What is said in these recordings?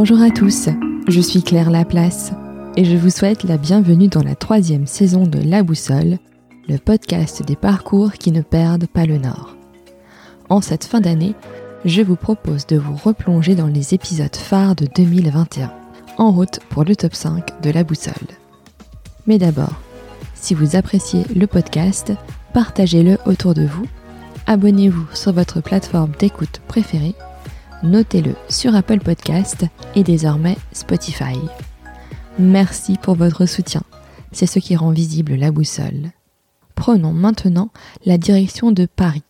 Bonjour à tous, je suis Claire Laplace et je vous souhaite la bienvenue dans la troisième saison de La Boussole, le podcast des parcours qui ne perdent pas le nord. En cette fin d'année, je vous propose de vous replonger dans les épisodes phares de 2021, en route pour le top 5 de La Boussole. Mais d'abord, si vous appréciez le podcast, partagez-le autour de vous, abonnez-vous sur votre plateforme d'écoute préférée notez-le sur Apple Podcast et désormais Spotify. Merci pour votre soutien, c'est ce qui rend visible la boussole. Prenons maintenant la direction de Paris.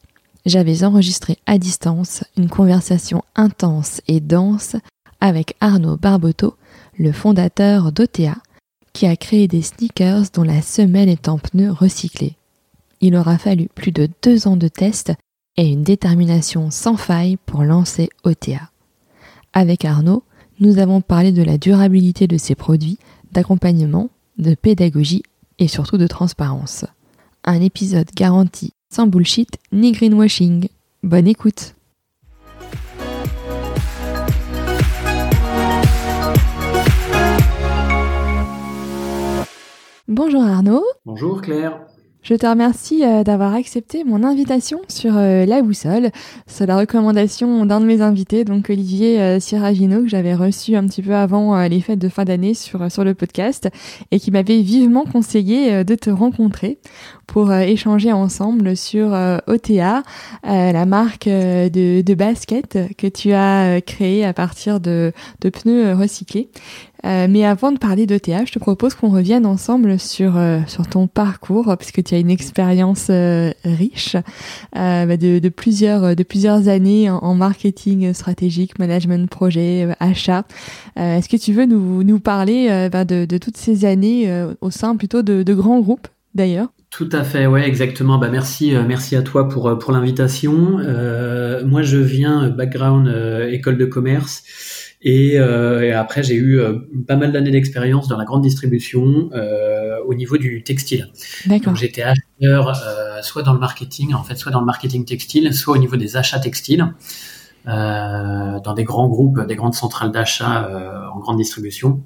J'avais enregistré à distance une conversation intense et dense avec Arnaud Barboteau, le fondateur d'OTA, qui a créé des sneakers dont la semelle est en pneus recyclés. Il aura fallu plus de deux ans de tests et une détermination sans faille pour lancer OTA. Avec Arnaud, nous avons parlé de la durabilité de ses produits, d'accompagnement, de pédagogie et surtout de transparence. Un épisode garanti sans bullshit ni greenwashing. Bonne écoute Bonjour Arnaud. Bonjour Claire. Je te remercie euh, d'avoir accepté mon invitation sur euh, La Boussole. C'est la recommandation d'un de mes invités, donc Olivier euh, Siragino, que j'avais reçu un petit peu avant les fêtes de fin d'année sur, le podcast et qui m'avait vivement conseillé de te rencontrer pour échanger ensemble sur OTA, la marque de, basket que tu as créée à partir de pneus recyclés. Euh, mais avant de parler d'ETA, je te propose qu'on revienne ensemble sur, euh, sur ton parcours, puisque tu as une expérience euh, riche bah, de, de, plusieurs, de plusieurs années en, marketing stratégique, management projet, achat. Est-ce que tu veux nous, nous parler bah, de, de, toutes ces années au sein plutôt de, de grands groupes d'ailleurs? Tout à fait, ouais, exactement. Bah merci, merci à toi pour pour l'invitation. moi, je viens background école de commerce. Et, euh, et après, j'ai eu euh, pas mal d'années d'expérience dans la grande distribution euh, au niveau du textile. Donc j'étais acheteur euh, soit dans le marketing, en fait, soit dans le marketing textile, soit au niveau des achats textiles. Euh, dans des grands groupes, des grandes centrales d'achat en grande distribution.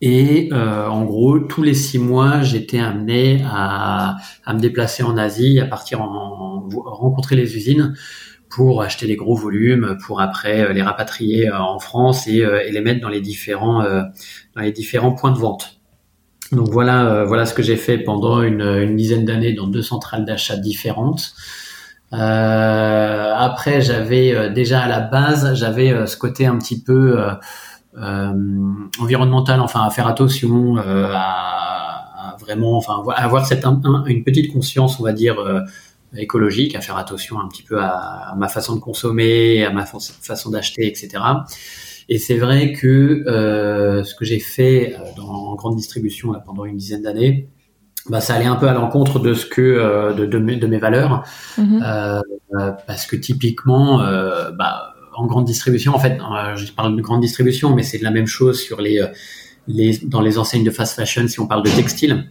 Et euh, en gros, tous les six mois, j'étais amené à, à, me déplacer en Asie, à partir en, en rencontrer les usines pour acheter des gros volumes, pour après euh, les rapatrier euh, en France et, euh, les mettre dans les différents les points de vente. Donc voilà, ce que j'ai fait pendant une, dizaine d'années dans deux centrales d'achat différentes. Après, j'avais déjà à la base, j'avais ce côté un petit peu environnemental, enfin à faire attention, à, vraiment, enfin avoir une petite conscience, on va dire écologique, à faire attention un petit peu à, ma façon de consommer, à ma façon d'acheter, etc. Et c'est vrai que euh, ce que j'ai fait euh, dans, en grande distribution là, pendant une dizaine d'années, bah, ça allait un peu à l'encontre de ce que euh, de, de, mes, de, mes, valeurs, mm-hmm. euh, parce que typiquement, euh, bah, en grande distribution, en fait, je parle de grande distribution, mais c'est la même chose sur les, les dans les enseignes de fast fashion si on parle de textile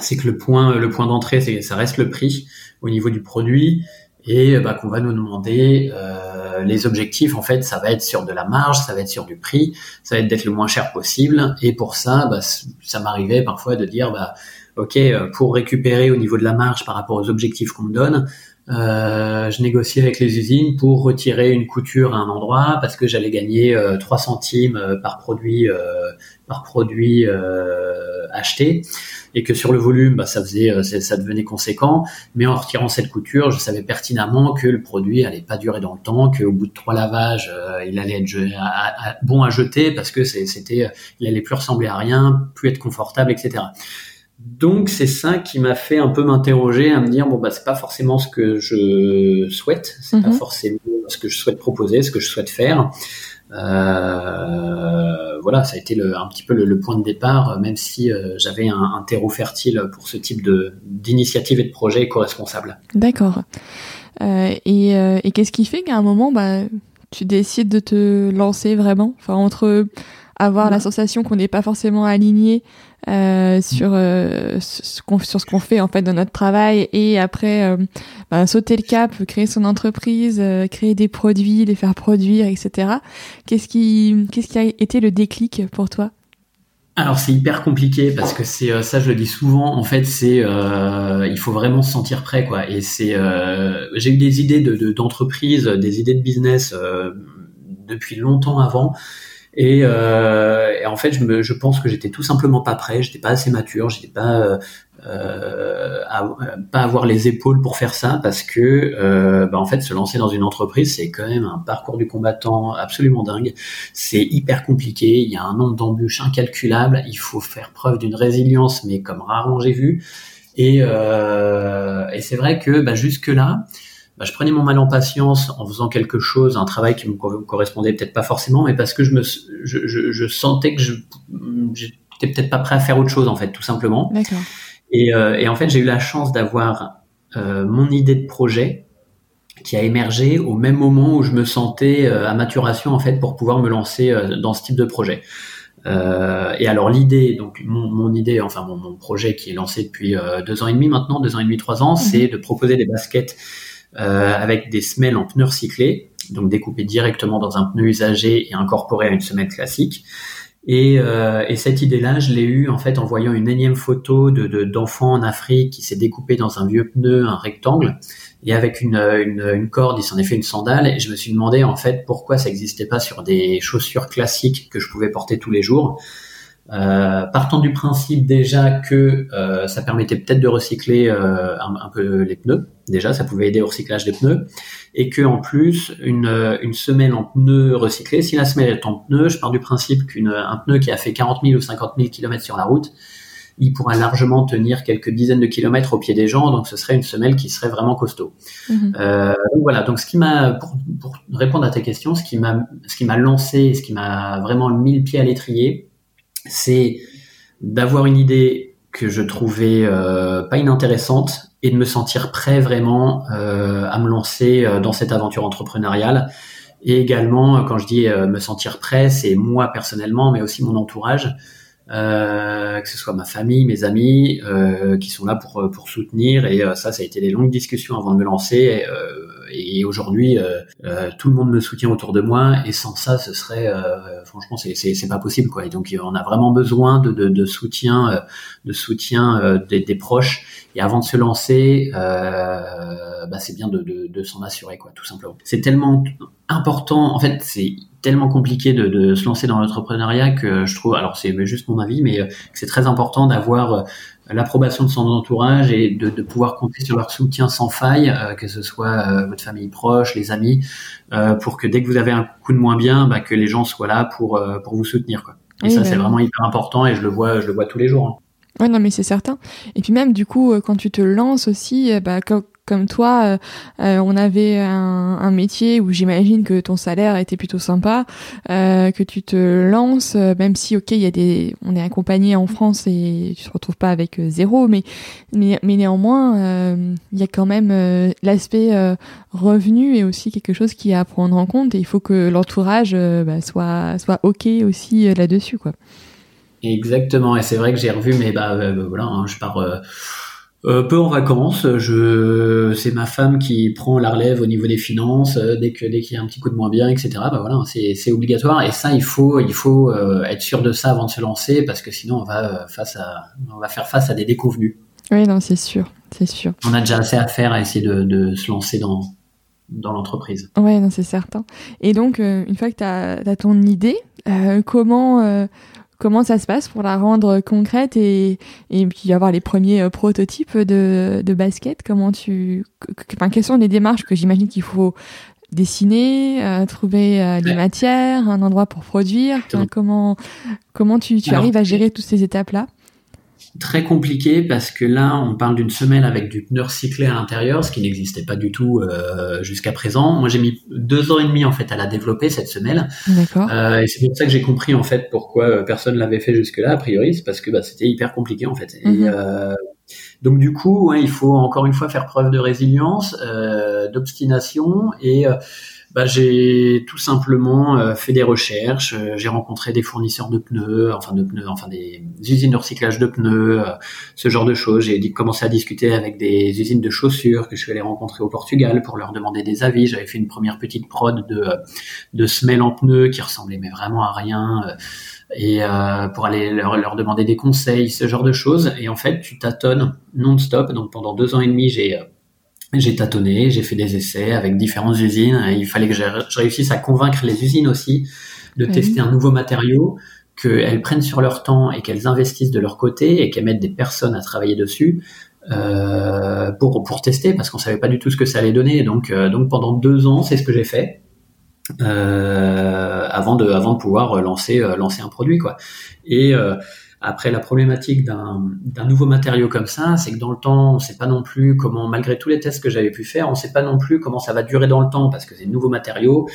c'est que le point, le point d'entrée, c'est, ça reste le prix au niveau du produit et bah, qu'on va nous demander euh, les objectifs. En fait, ça va être sur de la marge, ça va être sur du prix, ça va être d'être le moins cher possible. Et pour ça, bah, ça m'arrivait parfois de dire, bah, ok, euh, pour récupérer au niveau de la marge par rapport aux objectifs qu'on me donne, euh, je négociais avec les usines pour retirer une couture à un endroit parce que j'allais gagner euh, 3 centimes euh, par produit euh, par produit acheté et que sur le volume bah, ça faisait ça devenait conséquent mais en retirant cette couture je savais pertinemment que le produit allait pas durer dans le temps qu'au bout de trois lavages il allait être bon à jeter parce que c'était il allait plus ressembler à rien plus être confortable etc donc c'est ça qui m'a fait un peu m'interroger, à me dire bon bah c'est pas forcément ce que je souhaite, c'est pas mhm. forcément ce que je souhaite proposer, ce que je souhaite faire. Euh, voilà, ça a été le, un petit peu le, point de départ, même si euh, j'avais un, un, terreau fertile pour ce type d'initiative et de projet éco-responsable. D'accord. Euh, et, euh, et qu'est-ce qui fait qu'à un moment, bah, tu décides de te lancer vraiment, enfin entre avoir la sensation qu'on n'est pas forcément aligné euh, sur euh, ce qu'on sur ce qu'on fait en fait dans notre travail. Et après euh, bah, sauter le cap, créer son entreprise, euh, créer des produits, les faire produire, etc. Qu'est-ce qui qu'est-ce qui a été le déclic pour toi? Alors c'est hyper compliqué parce que c'est euh, ça je le dis souvent en fait c'est euh, il faut vraiment se sentir prêt quoi. Et c'est euh, j'ai eu des idées de d'entreprise des idées de business depuis longtemps avant et, et, en fait je me je pense que j'étais tout simplement pas prêt j'étais pas assez mature j'étais pas euh, à, pas avoir les épaules pour faire ça parce que euh, bah en fait se lancer dans une entreprise c'est quand même un parcours du combattant absolument dingue. C'est hyper compliqué il y a un nombre d'embûches incalculable il faut faire preuve d'une résilience mais comme rarement j'ai vu. Et, euh, et c'est vrai que bah, jusque là bah, je prenais mon mal en patience en faisant quelque chose, un travail qui me correspondait peut-être pas forcément, mais parce que je me, je, je, je sentais que je, j'étais peut-être pas prêt à faire autre chose en fait, tout simplement. D'accord. Et, euh, et en fait, j'ai eu la chance d'avoir euh, mon idée de projet qui a émergé au même moment où je me sentais euh, à maturation en fait pour pouvoir me lancer dans ce type de projet. Euh, et alors l'idée, donc mon, mon, idée, enfin mon, mon, projet qui est lancé depuis deux ans et demi maintenant, deux ans et demi, trois ans, mhm. c'est de proposer des baskets avec des semelles en pneus recyclés, donc découpées directement dans un pneu usagé et incorporées à une semelle classique. Et, euh, et, cette idée-là, je l'ai eue en fait en voyant une énième photo de d'enfants en Afrique qui s'est découpé dans un vieux pneu, un rectangle, et avec une, une, une corde, il s'en est fait une sandale. Et je me suis demandé en fait pourquoi ça n'existait pas sur des chaussures classiques que je pouvais porter tous les jours. Euh, partant du principe déjà que euh, ça permettait peut-être de recycler euh, un, un, peu les pneus, déjà ça pouvait aider au recyclage des pneus, et que en plus une, une semelle en pneus recyclés, si la semelle est en pneus, je pars du principe qu'un pneu qui a fait 40 000 ou 50 000 km sur la route, il pourra largement tenir quelques dizaines de kilomètres au pied des gens, donc ce serait une semelle qui serait vraiment costaud. Euh, donc voilà, donc ce qui m'a, pour, pour, répondre à ta question, ce qui m'a, ce qui m'a lancé, ce qui m'a vraiment mis le pied à l'étrier, c'est d'avoir une idée que je trouvais euh, pas inintéressante et de me sentir prêt vraiment euh, à me lancer euh, dans cette aventure entrepreneuriale. Et également, quand je dis me sentir prêt, c'est moi personnellement, mais aussi mon entourage, euh, que ce soit ma famille, mes amis, qui sont là pour pour soutenir. Et ça, ça a été des longues discussions avant de me lancer. Et, et aujourd'hui, euh, euh, tout le monde me soutient autour de moi, et sans ça, ce serait, euh, franchement, c'est c'est pas possible, quoi. Et donc, on a vraiment besoin de, de, de soutien, de soutien des, des, proches. Et avant de se lancer, bah, c'est bien de, de, de s'en assurer, quoi, tout simplement. C'est tellement important. En fait, c'est tellement compliqué de, de, se lancer dans l'entrepreneuriat que je trouve, alors c'est juste mon avis, mais c'est très important d'avoir l'approbation de son entourage et de, de, pouvoir compter sur leur soutien sans faille, euh, que ce soit euh, votre famille proche, les amis, euh, pour que dès que vous avez un coup de moins bien, bah, que les gens soient là pour pour vous soutenir. Quoi. Et ça, c'est bah vraiment hyper important et je le vois, je le vois tous les jours. Hein. Ouais, non, mais c'est certain. Et puis même, du coup, quand tu te lances aussi, bah, comme toi, euh, euh, on avait un, un métier où j'imagine que ton salaire était plutôt sympa, euh, que tu te lances, même si ok, il y a des, on est accompagné en France et tu te retrouves pas avec zéro, mais mais, mais néanmoins, il y a quand même l'aspect revenu et aussi quelque chose qui est à prendre en compte et il faut que l'entourage bah, soit soit ok aussi là-dessus quoi. Exactement, et c'est vrai que j'ai revu, mais bah, voilà, hein, je pars euh, peu en vacances, je c'est ma femme qui prend la relève au niveau des finances euh, dès que dès qu'il y a un petit coup de moins bien, etc. Bah voilà, c'est c'est obligatoire et ça il faut il faut euh, être sûr de ça avant de se lancer parce que sinon on va face à on va faire face à des déconvenus. Oui non c'est sûr c'est sûr. On a déjà assez à faire à essayer de, de se lancer dans dans l'entreprise. Non c'est certain. Et donc une fois que tu as, as, ton idée, comment comment ça se passe pour la rendre concrète et, et puis avoir les premiers euh, prototypes de, de basket? Comment tu, enfin, quelles sont les démarches que j'imagine qu'il faut dessiner, euh, trouver euh, des matières, un endroit pour produire? Comment comment tu, tu arrives à gérer toutes ces étapes là très compliqué parce que là, on parle d'une semelle avec du pneu recyclé à l'intérieur, ce qui n'existait pas du tout euh, jusqu'à présent. Moi, j'ai mis deux ans et demi en fait à la développer cette semelle. D'accord. Euh, et c'est pour ça que j'ai compris en fait pourquoi euh, personne l'avait fait jusque-là. A priori, c'est parce que bah, c'était hyper compliqué en fait. Et, mhm. euh, Donc du coup, il faut encore une fois faire preuve de résilience, d'obstination et bah, j'ai tout simplement euh, fait des recherches, euh, j'ai rencontré des fournisseurs de pneus, enfin de pneus, enfin des usines de recyclage de pneus, euh, ce genre de choses. J'ai commencé à discuter avec des usines de chaussures que je suis allé rencontrer au Portugal pour leur demander des avis. J'avais fait une première petite prod de de semelles en pneus qui ressemblait mais vraiment à rien et pour aller leur, leur, demander des conseils, ce genre de choses. Et en fait, tu tâtonnes non-stop. Donc pendant deux ans et demi, j'ai j'ai tâtonné, j'ai fait des essais avec différentes usines. il fallait que je réussisse à convaincre les usines aussi de tester un nouveau matériau, qu'elles prennent sur leur temps et qu'elles investissent de leur côté et qu'elles mettent des personnes à travailler dessus euh, pour pour tester parce qu'on savait pas du tout ce que ça allait donner. Donc euh, donc pendant deux ans, c'est ce que j'ai fait. Euh, avant de avant de pouvoir lancer euh, lancer un produit quoi et euh, après, la problématique d'un nouveau matériau comme ça, c'est que dans le temps, on ne sait pas non plus comment, malgré tous les tests que j'avais pu faire, on ne sait pas non plus comment ça va durer dans le temps parce que c'est nouveaux matériaux.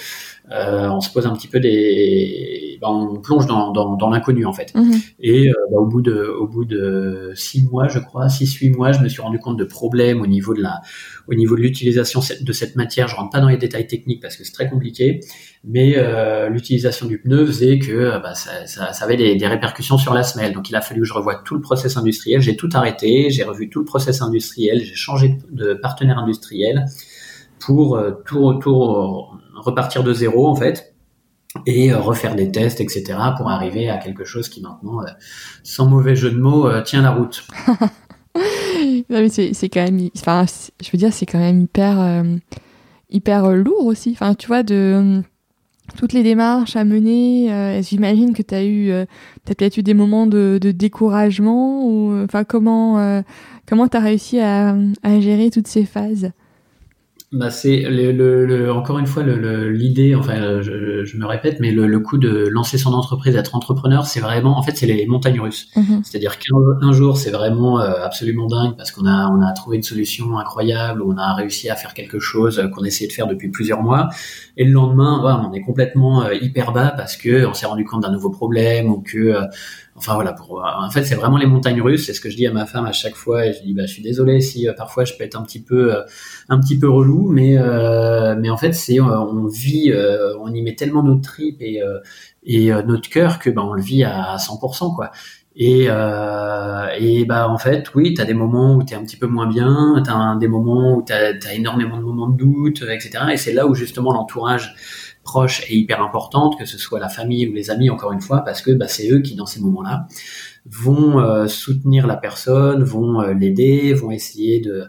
Euh, on se pose un petit peu des, ben, on plonge dans, dans, dans l'inconnu en fait. Mhm. Et euh, ben, au bout de, au bout de six mois, je crois, six huit mois, je me suis rendu compte de problèmes au niveau de la, au niveau de l'utilisation de cette matière. Je rentre pas dans les détails techniques parce que c'est très compliqué, mais euh, l'utilisation du pneu faisait que ben, ça, ça, ça, avait des, des, répercussions sur la semelle. Donc il a fallu que je revoie tout le process industriel. J'ai tout arrêté, j'ai revu tout le process industriel, j'ai changé de partenaire industriel pour tout, tout repartir de zéro en fait et euh, refaire des tests, etc., pour arriver à quelque chose qui maintenant, euh, sans mauvais jeu de mots, euh, tient la route. c'est quand même, enfin, je veux dire, c'est quand même hyper, hyper lourd aussi. Enfin, tu vois, de toutes les démarches à mener. J'imagine que tu as eu, as peut-être eu des moments de, découragement ou, enfin, comment, comment t'as réussi à, à gérer toutes ces phases? Bah c'est le, le, encore une fois l'idée, enfin je, je, me répète, mais le, coup de lancer son entreprise, d'être entrepreneur, c'est vraiment, en fait, c'est les montagnes russes. Mm-hmm. C'est-à-dire qu'un jour, c'est vraiment euh, absolument dingue parce qu'on a on a trouvé une solution incroyable, on a réussi à faire quelque chose qu'on essayait de faire depuis plusieurs mois, et le lendemain, voilà, on est complètement euh, hyper bas parce que on s'est rendu compte d'un nouveau problème ou que euh, Enfin voilà, pour, en fait c'est vraiment les montagnes russes. C'est ce que je dis à ma femme à chaque fois. Et je dis bah je suis désolé si euh, parfois je peux être un petit peu euh, un petit peu relou, mais euh, mais en fait c'est on vit, on y met tellement notre tripes et et notre cœur que bah on le vit à 100% quoi. Et, et bah en fait, oui, tu as des moments où tu es un petit peu moins bien, tu as des moments où tu as, énormément de moments de doute, etc. Et c'est là où justement l'entourage proche et hyper importante, que ce soit la famille ou les amis, encore une fois, parce que bah, c'est eux qui, dans ces moments-là, vont euh, soutenir la personne, vont euh, l'aider, vont essayer de,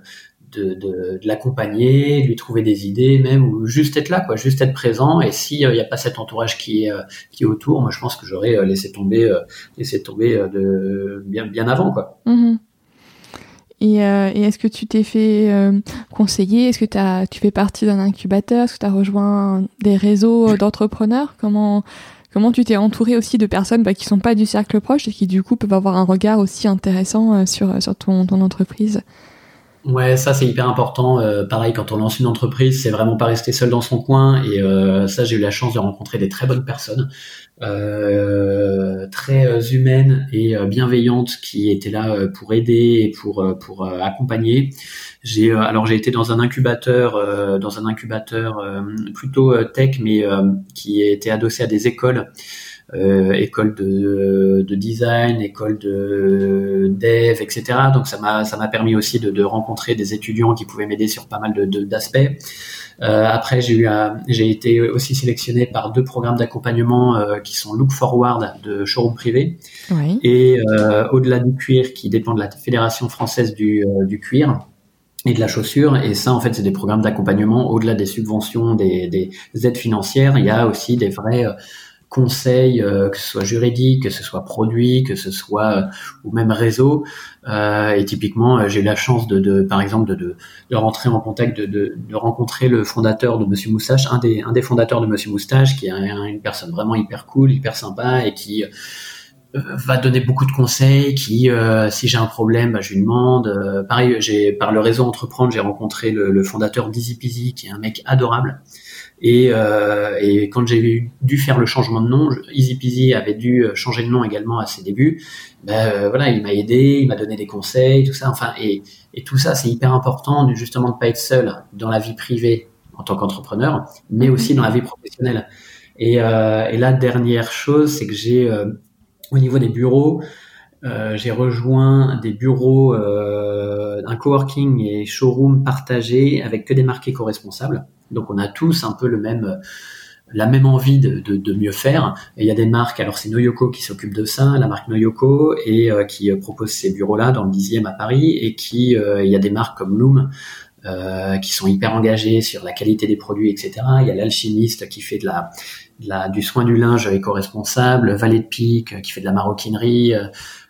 de, de, l'accompagner, lui trouver des idées même, ou juste être là, quoi, juste être présent. Et s'il n'y a pas cet entourage qui est, euh, qui autour, moi je pense que j'aurais laissé tomber, laissé tomber bien, avant. Quoi. Mmh et, euh, est-ce que tu t'es fait euh, conseiller? Est-ce que as, tu fais partie d'un incubateur? Est-ce que tu as rejoint des réseaux d'entrepreneurs? Comment comment tu t'es entouré aussi de personnes bah, qui sont pas du cercle proche et qui du coup peuvent avoir un regard aussi intéressant euh, sur, sur ton, ton entreprise? Ouais, ça c'est hyper important. Euh, pareil, quand on lance une entreprise, c'est vraiment pas rester seul dans son coin. Et euh, ça, j'ai eu la chance de rencontrer des très bonnes personnes, euh, très humaines et bienveillantes, qui étaient là pour aider et pour pour accompagner. J'ai alors j'ai été dans un incubateur, dans un incubateur plutôt tech, mais qui était adossé à des écoles. Euh, école de, de, design, école de dev, etc. Donc ça m'a ça m'a permis aussi de, de, rencontrer des étudiants qui pouvaient m'aider sur pas mal de d'aspects. Euh, après j'ai eu j'ai été aussi sélectionné par deux programmes d'accompagnement euh, qui sont Look Forward de showroom privé oui. et euh, au-delà du cuir qui dépend de la Fédération française du, euh, du cuir et de la chaussure. Et ça, en fait, c'est des programmes d'accompagnement au-delà des subventions, des, des, aides financières. Il y a aussi des vrais conseils, euh, que ce soit juridique, que ce soit produit, que ce soit euh, ou même réseau. Euh, et typiquement, j'ai eu la chance de, par exemple, de, rentrer en contact, de, rencontrer le fondateur de Monsieur Moustache, un des, fondateurs de Monsieur Moustache, qui est une personne vraiment hyper cool, hyper sympa et qui va donner beaucoup de conseils, qui, si j'ai un problème, bah, je lui demande. pareil, j'ai par le réseau Entreprendre, j'ai rencontré le, le fondateur d'Easy Peasy, qui est un mec adorable, et, euh, et quand j'ai dû faire le changement de nom, Easy Peasy avait dû changer de nom également à ses débuts. Ben euh, voilà, il m'a aidé, il m'a donné des conseils, tout ça. Enfin, et, et tout ça, c'est hyper important justement de pas être seul dans la vie privée en tant qu'entrepreneur, mais aussi dans la vie professionnelle. Et, euh, et la dernière chose, c'est que j'ai euh, au niveau des bureaux, euh, j'ai rejoint des bureaux, euh, un coworking et showroom partagés avec que des marques éco-responsables. Donc on a tous un peu le même la même envie de, de, de mieux faire. Et il y a des marques, alors c'est Noyoko qui s'occupe de ça, la marque Noyoko, et euh, qui propose ces bureaux-là dans le 10e à Paris, et qui, il y a des marques comme Loom, euh, qui sont hyper engagés sur la qualité des produits, etc. Il y a l'alchimiste qui fait de la, de la, du soin du linge éco-responsable, Valet de Pique qui fait de la maroquinerie.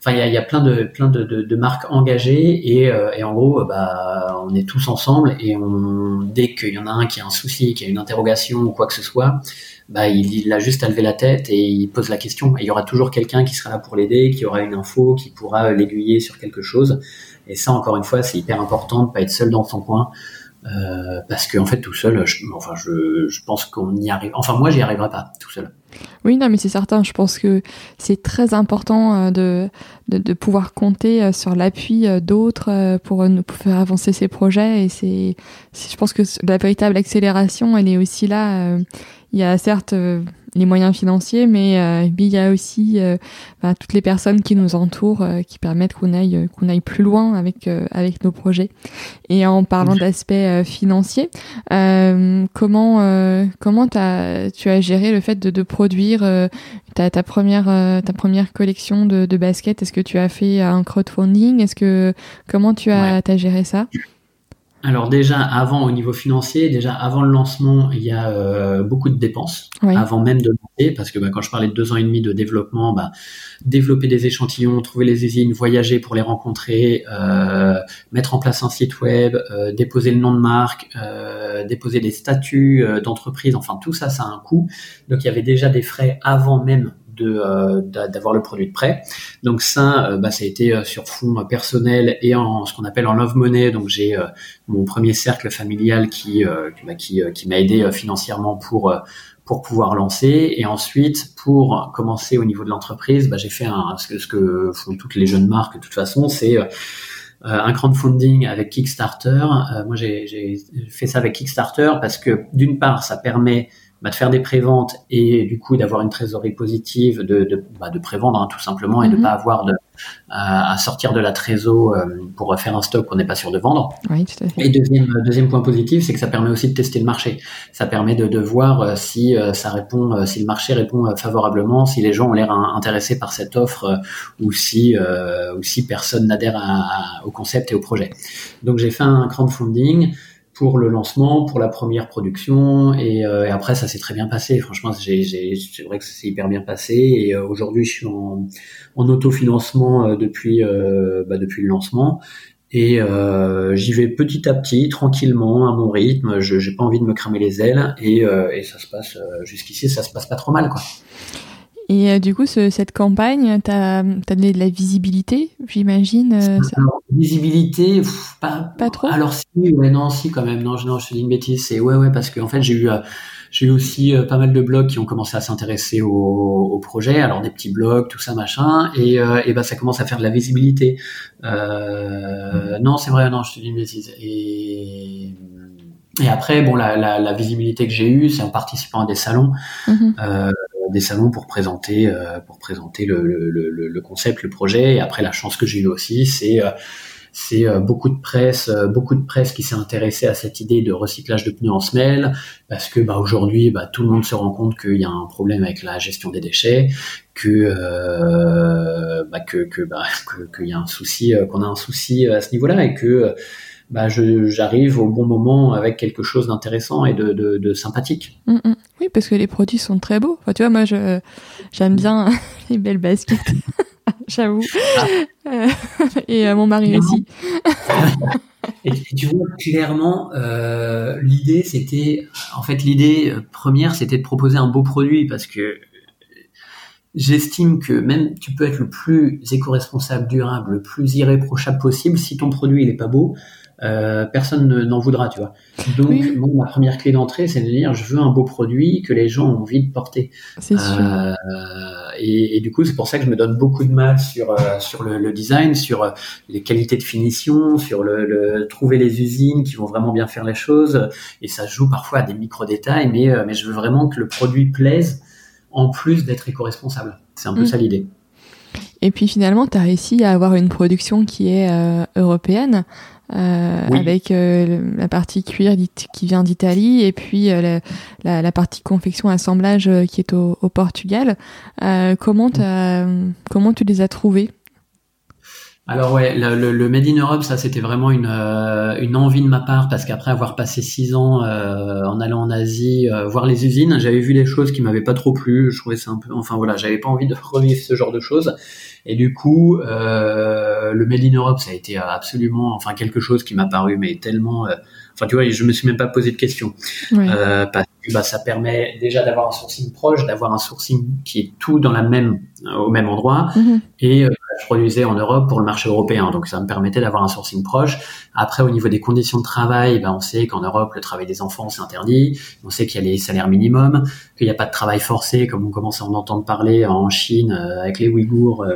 Enfin, il y a, il y a plein de plein de, de, de marques engagées et, euh, et, en gros, bah, on est tous ensemble et on, dès qu'il y en a un qui a un souci, qui a une interrogation ou quoi que ce soit, bah, il, il a juste à lever la tête et il pose la question. Et il y aura toujours quelqu'un qui sera là pour l'aider, qui aura une info, qui pourra l'aiguiller sur quelque chose. Et ça, encore une fois, c'est hyper important de pas être seul dans son coin. Euh, parce qu'en en fait tout seul, je, enfin je, pense qu'on y arrive. Enfin moi j'y arriverai pas tout seul. Oui, non, mais c'est certain. Je pense que c'est très important euh, de, de, pouvoir compter euh, sur l'appui d'autres pour nous faire avancer ces projets. Et c'est, je pense que la véritable accélération, elle est aussi là. Il y a certes les moyens financiers, mais euh, il y a aussi euh, bah, toutes les personnes qui nous entourent euh, qui permettent qu'on aille qu'on aille plus loin avec avec nos projets. Et en parlant d'aspect financier, comment comment as, tu as géré le fait de, de produire ta, ta première ta première collection de, de baskets? Est-ce que tu as fait un crowdfunding? Est-ce que comment tu as, as géré ça? Alors déjà, avant au niveau financier, déjà avant le lancement, il y a euh, beaucoup de dépenses avant même de lancer, parce que bah, quand je parlais de deux ans et demi de développement, bah, développer des échantillons, trouver les usines, voyager pour les rencontrer, euh, mettre en place un site web, euh, déposer le nom de marque, euh, déposer des statuts euh, d'entreprise, enfin tout ça, ça a un coût. Donc il y avait déjà des frais avant même euh, d'avoir le produit de prêt. Donc ça, euh, bah, ça a été euh, sur fond personnel et en ce qu'on appelle en love money. Donc j'ai mon premier cercle familial qui bah, qui, qui m'a aidé financièrement pour pour pouvoir lancer. Et ensuite, pour commencer au niveau de l'entreprise, bah, j'ai fait un, ce, que, ce que font toutes les jeunes marques de toute façon, c'est un crowdfunding avec Kickstarter. moi, j'ai fait ça avec Kickstarter parce que d'une part, ça permet bah, de faire des préventes et du coup d'avoir une trésorerie positive, de, de, bah, de prévendre hein, tout simplement et de mhm. pas avoir de, à, sortir de la trésor euh, pour faire un stock qu'on n'est pas sûr de vendre. Oui, tout à fait. Et deuxième, deuxième point positif, c'est que ça permet aussi de tester le marché. Ça permet de, de voir euh, si euh, ça répond, si le marché répond favorablement, si les gens ont l'air intéressés par cette offre ou si ou si personne n'adhère au concept et au projet. Donc j'ai fait un crowdfunding pour le lancement, pour la première production, et, euh, et après ça s'est très bien passé. Franchement, c'est vrai que ça s'est hyper bien passé. Et euh, aujourd'hui, je suis en, en autofinancement euh, depuis bah, depuis le lancement, et j'y vais petit à petit, tranquillement, à mon rythme. Je j'ai pas envie de me cramer les ailes, et, et ça se passe jusqu'ici, ça se passe pas trop mal, quoi. Et euh, du coup, ce, cette campagne, tu as, donné de la visibilité, j'imagine euh, Visibilité, pas, pas trop. Alors si, ouais, non, si quand même. Non, je, non, je te dis une bêtise. C'est ouais, ouais, parce qu'en en fait, j'ai eu, euh, j'ai eu aussi pas mal de blogs qui ont commencé à s'intéresser au, au, projet. Alors des petits blogs, tout ça, machin, et, et bah ça commence à faire de la visibilité. Non, c'est vrai, non, je te dis une bêtise. Et et après, bon, la, la, la visibilité que j'ai eue, c'est en participant à des salons. Euh, des salons pour présenter euh, pour présenter le, le, le, concept, le projet. Et après, la chance que j'ai eu aussi, c'est euh, c'est euh, beaucoup de presse, beaucoup de presse qui s'est intéressée à cette idée de recyclage de pneus en semelle, parce que bah, aujourd'hui, bah, tout le monde se rend compte qu'il y a un problème avec la gestion des déchets, que bah, que que bah, qu'il y a un souci, qu'on a un souci à ce niveau-là, et que bah, j'arrive au bon moment avec quelque chose d'intéressant et de, de, de sympathique. Mm, mm. Oui, parce que les produits sont très beaux. Enfin, tu vois, moi, j'aime bien les belles baskets. J'avoue. Ah. Euh, et euh, mon mari aussi. et, tu vois, clairement, euh, l'idée, c'était, en fait, l'idée première, c'était de proposer un beau produit parce que j'estime que même tu peux être le plus éco-responsable, durable, le plus irréprochable possible, si ton produit il est pas beau, euh, personne n'en voudra, tu vois. Donc, ma première clé d'entrée, c'est de dire, je veux un beau produit que les gens ont envie de porter. C'est sûr. Euh, et, et, du coup, c'est pour ça que je me donne beaucoup de mal sur euh, sur le, le, design, sur les qualités de finition, sur le, le, trouver les usines qui vont vraiment bien faire les choses. Et ça joue parfois à des micro détails, mais mais je veux vraiment que le produit plaise en plus d'être éco-responsable. C'est un peu mm. ça l'idée. Et puis finalement, tu as réussi à avoir une production qui est européenne. Euh, avec euh, la partie cuir qui vient d'Italie et puis euh, la, la, partie confection assemblage qui est au, au Portugal. comment, comment tu les as trouvés? Alors ouais, le, le, Made in Europe, ça c'était vraiment une, une envie de ma part parce qu'après avoir passé six ans en allant en Asie voir les usines, j'avais vu des choses qui m'avaient pas trop plu. Je trouvais ça un peu, enfin voilà, j'avais pas envie de revivre ce genre de choses. Et du coup, euh, le Made in Europe, ça a été absolument, enfin quelque chose qui m'a paru mais tellement, euh, enfin tu vois, je me suis même pas posé de questions euh, parce que bah, ça permet déjà d'avoir un sourcing proche, d'avoir un sourcing qui est tout dans la même, au même endroit. Mm-hmm. Et je produisais en Europe pour le marché européen, donc ça me permettait d'avoir un sourcing proche. Après, au niveau des conditions de travail, bah, on sait qu'en Europe, le travail des enfants c'est interdit. On sait qu'il y a les salaires minimums, qu'il n'y a pas de travail forcé, comme on commence à en entendre parler en Chine avec les Ouïghours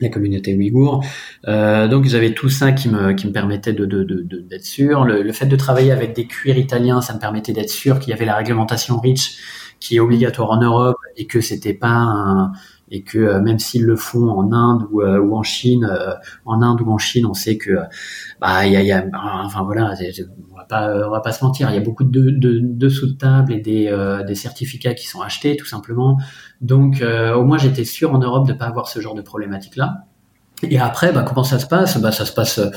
la communauté ouïghour. Euh, donc j'avais tout ça qui me, qui me permettait de, de, de, d'être sûr. Le, le, fait de travailler avec des cuirs italiens, ça me permettait d'être sûr qu'il y avait la réglementation REACH qui est obligatoire en Europe et que c'était pas un, et que euh, même s'ils le font en Inde ou, euh, ou en Chine, euh, en Inde ou en Chine, on sait que bah il y a, y a, enfin voilà, on va pas on va pas se mentir, il y a beaucoup de de, de sous de table et des des certificats qui sont achetés tout simplement. Donc au moins j'étais sûr en Europe de pas avoir ce genre de problématique là. Et après, bah, comment ça se passe? Bah, ça se passe. Euh,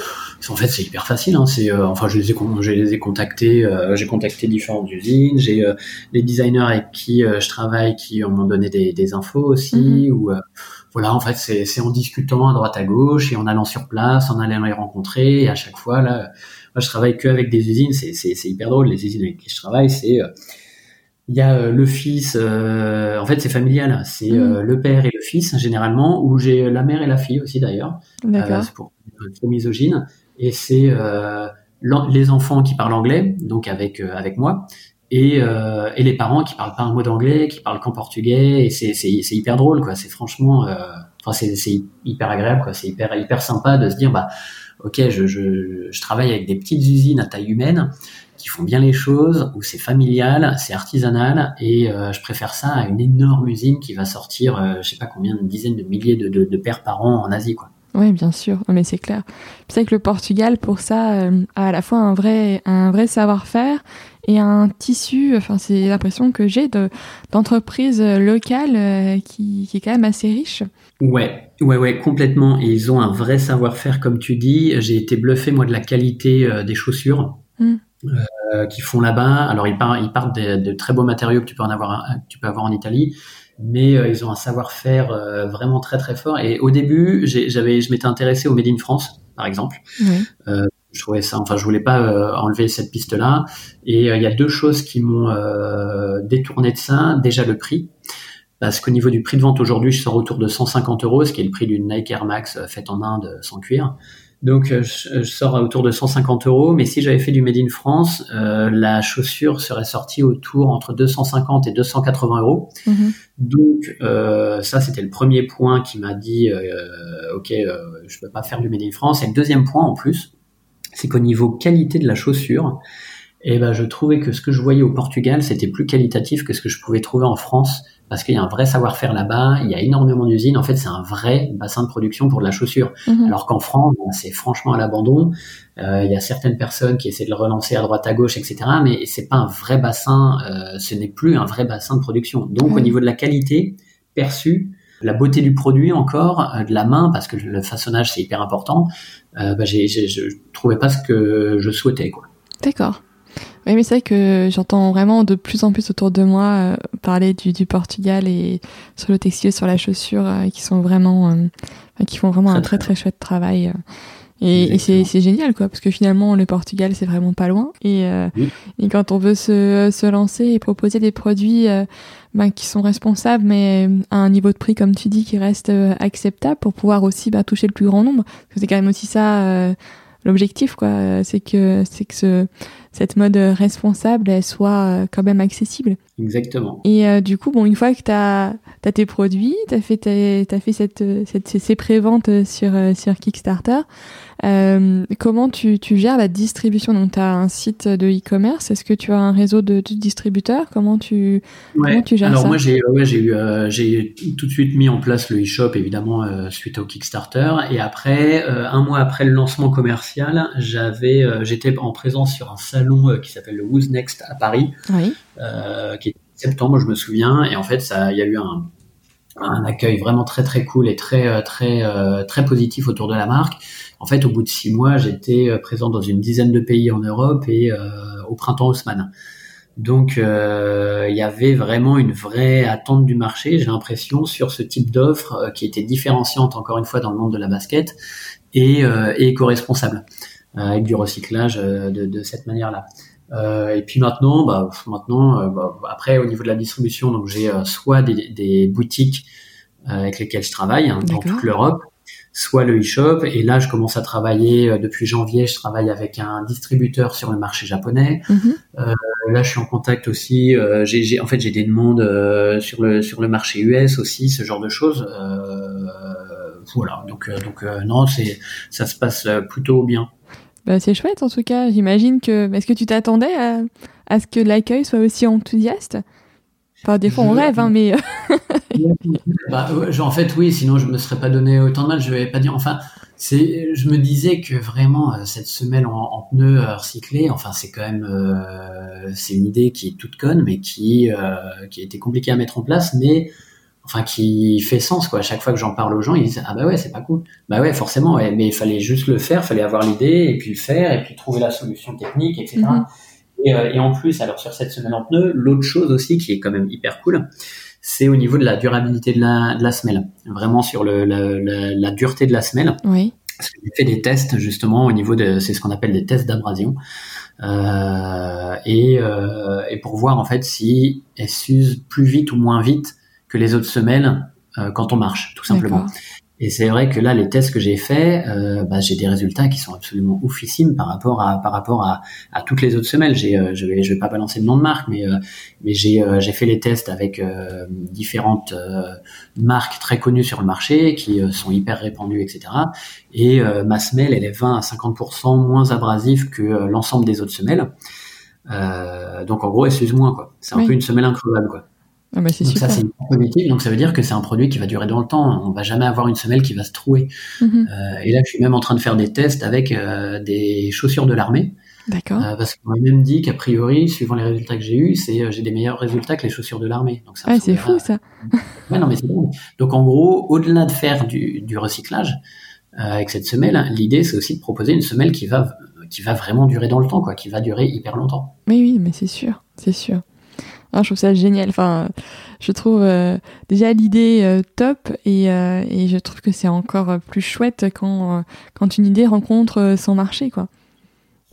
en fait, c'est hyper facile. Hein, c'est, euh, enfin, je les ai, je les ai contactés. Euh, j'ai contacté différentes usines. J'ai les designers avec qui je travaille qui m'ont donné des, des, infos aussi. Mhm. Ou voilà, en fait, c'est, en discutant à droite à gauche et en allant sur place, en allant les rencontrer. Et à chaque fois, là, moi, je travaille que avec des usines. C'est hyper drôle. Les usines avec qui je travaille, c'est il y a euh, le fils, euh, en fait c'est familial, c'est euh, mm. le père et le fils généralement, ou j'ai la mère et la fille aussi d'ailleurs, c'est pour trop misogyne, et c'est les enfants qui parlent anglais, donc avec avec moi, et, et les parents qui parlent pas un mot d'anglais, qui parlent qu'en portugais, et c'est c'est hyper drôle quoi, c'est franchement, enfin c'est c'est hyper agréable quoi, c'est hyper hyper sympa de se dire bah ok je, je je travaille avec des petites usines à taille humaine qui font bien les choses, où c'est familial, c'est artisanal, et euh, je préfère ça à une énorme usine qui va sortir, euh, je sais pas combien, de dizaines de milliers de, de, paires par an en Asie, quoi. Oui, bien sûr, mais c'est clair. C'est que le Portugal, pour ça, euh, a à la fois un vrai, un vrai savoir-faire et un tissu. Enfin, c'est l'impression que j'ai de d'entreprises locales qui, qui est quand même assez riche. Ouais, ouais, ouais, complètement. Et ils ont un vrai savoir-faire, comme tu dis. J'ai été bluffé moi de la qualité des chaussures. Mmh. Euh, qui font là-bas. Alors ils partent, ils partent de, très beaux matériaux que tu peux en avoir, tu peux avoir en Italie, mais euh, ils ont un savoir-faire euh, vraiment très très fort. Et au début, j'avais, je m'étais intéressé au Made in France, par exemple. je trouvais ça, enfin, je voulais pas enlever cette piste-là. Et il y a deux choses qui m'ont détourné de ça. Déjà le prix parce qu'au niveau du prix de vente aujourd'hui, je sors autour de 150 euros, ce qui est le prix d'une Nike Air Max faite en Inde sans cuir. Donc euh, je, sors à autour de 150 euros, mais si j'avais fait du Made in France, euh, la chaussure serait sortie autour entre 250 et 280 euros. Mhm. Donc euh, ça c'était le premier point qui m'a dit ok je peux pas faire du Made in France. Et le deuxième point en plus, c'est qu'au niveau qualité de la chaussure, eh ben je trouvais que ce que je voyais au Portugal c'était plus qualitatif que ce que je pouvais trouver en France parce qu'il y a un vrai savoir-faire là-bas, il y a énormément d'usines. En fait, c'est un vrai bassin de production pour de la chaussure. Mhm. Alors qu'en France, c'est franchement à l'abandon. Euh, il y a certaines personnes qui essaient de le relancer à droite à gauche, etc. Mais c'est pas un vrai bassin. Euh, ce n'est plus un vrai bassin de production. Donc, au niveau de la qualité perçue, la beauté du produit encore, euh, de la main, parce que le façonnage c'est hyper important. Euh, bah, j'ai, je trouvais pas ce que je souhaitais, quoi. D'accord. Oui, mais c'est vrai que j'entends vraiment de plus en plus autour de moi euh, parler du, du, Portugal et sur le textile, sur la chaussure, euh, qui sont vraiment, euh, qui font vraiment un très très chouette travail. Et, c'est génial, quoi, parce que finalement, le Portugal, c'est vraiment pas loin. Et, euh, et quand on veut se, se, lancer et proposer des produits euh, ben, qui sont responsables, mais à un niveau de prix, comme tu dis, qui reste euh, acceptable pour pouvoir aussi bah, toucher le plus grand nombre, parce que c'est quand même aussi ça l'objectif, quoi. C'est que, c'est que ce, cette mode responsable, elle soit quand même accessible. Exactement. Et du coup, bon, une fois que tu as, as, tes produits, tu as fait, as fait cette, cette, ces préventes sur, sur Kickstarter, euh, comment tu, tu, gères la distribution? Donc, tu as un site de e-commerce. Est-ce que tu as un réseau de, distributeurs? Comment tu, comment tu gères Alors, ça? moi, j'ai ouais, eu, euh, tout de suite mis en place le e-shop, évidemment, euh, suite au Kickstarter. Et après, un mois après le lancement commercial, j'étais en présence sur un salon qui s'appelle le Who's Next à Paris, oui. Qui est septembre, je me souviens. Et en fait, ça, il y a eu un un accueil vraiment très très cool et très très très positif autour de la marque. En fait, au bout de six mois, j'étais euh, présent dans une dizaine de pays en Europe et euh, au printemps Haussmann. Donc, euh, il y avait vraiment une vraie attente du marché, j'ai l'impression, sur ce type d'offre qui était différenciante, encore une fois, dans le monde de la basket et, éco-responsable, avec du recyclage de, cette manière-là. Et puis maintenant, bah, maintenant, bah, après au niveau de la distribution, donc j'ai soit des, boutiques avec lesquelles je travaille hein, dans toute l'Europe, soit le e-shop. Et là, je commence à travailler euh, depuis janvier. Je travaille avec un distributeur sur le marché japonais. Mhm. Euh, là, je suis en contact aussi. Euh, j'ai, en fait, j'ai des demandes euh, sur le sur le marché US aussi, ce genre de choses. Euh, voilà. Donc donc non, c'est ça se passe plutôt bien. Bah, c'est chouette en tout cas. J'imagine que. Est-ce que tu t'attendais à, à ce que l'accueil soit aussi enthousiaste? Enfin, des fois, on rêve, hein, mais. bah, en fait, oui, sinon je me serais pas donné autant de mal. Je vais pas dire. Enfin, c'est, je me disais que vraiment euh, cette semelle en, en pneus euh, recyclés, enfin, c'est quand même, euh, c'est une idée qui est toute conne, mais qui, euh, qui a été compliquée à mettre en place, mais enfin, qui fait sens, quoi. À chaque fois que j'en parle aux gens, ils disent ah bah ouais, c'est pas cool. Bah ouais, forcément, mais il fallait juste le faire, fallait avoir l'idée et puis le faire et puis trouver la solution technique, etc. Euh, et, en plus, alors sur cette semaine en pneus, l'autre chose aussi qui est quand même hyper cool, c'est au niveau de la durabilité de la, de la semelle. Vraiment sur le, la, la, dureté de la semelle. Oui. Parce que j'ai fait des tests justement au niveau de, c'est ce qu'on appelle des tests d'abrasion. Euh, et, euh, et pour voir en fait si elle s'use plus vite ou moins vite que les autres semelles euh, quand on marche, tout simplement. Et c'est vrai que là, les tests que j'ai faits, euh, bah, j'ai des résultats qui sont absolument oufissimes par rapport à par rapport à, à toutes les autres semelles. J'ai, euh, je vais je vais pas balancer le nom de marque, mais euh, mais j'ai j'ai fait les tests avec différentes marques très connues sur le marché qui sont hyper répandues, etc. Et ma semelle, elle est 20 à 50% moins abrasive que l'ensemble des autres semelles. donc en gros, elle s'use moins quoi. C'est un peu une semelle incroyable quoi. Ah bah donc ça c'est positif, donc ça veut dire que c'est un produit qui va durer dans le temps. On va jamais avoir une semelle qui va se trouer. Mhm. Euh, et là, je suis même en train de faire des tests avec euh, des chaussures de l'armée. D'accord. Euh, parce qu'on m'a même dit qu'a priori, suivant les résultats que j'ai eus, c'est j'ai des meilleurs résultats que les chaussures de l'armée. Donc ça. c'est fou ça. ouais, non mais c'est bon. Donc en gros, au-delà de faire du, du recyclage avec cette semelle, l'idée c'est aussi de proposer une semelle qui va qui va vraiment durer dans le temps, quoi, qui va durer hyper longtemps. Oui, oui, mais c'est sûr, c'est sûr. Ah, je trouve ça génial. Enfin, je trouve euh, déjà l'idée euh, top et, euh, et, je trouve que c'est encore plus chouette quand, quand une idée rencontre son marché, quoi.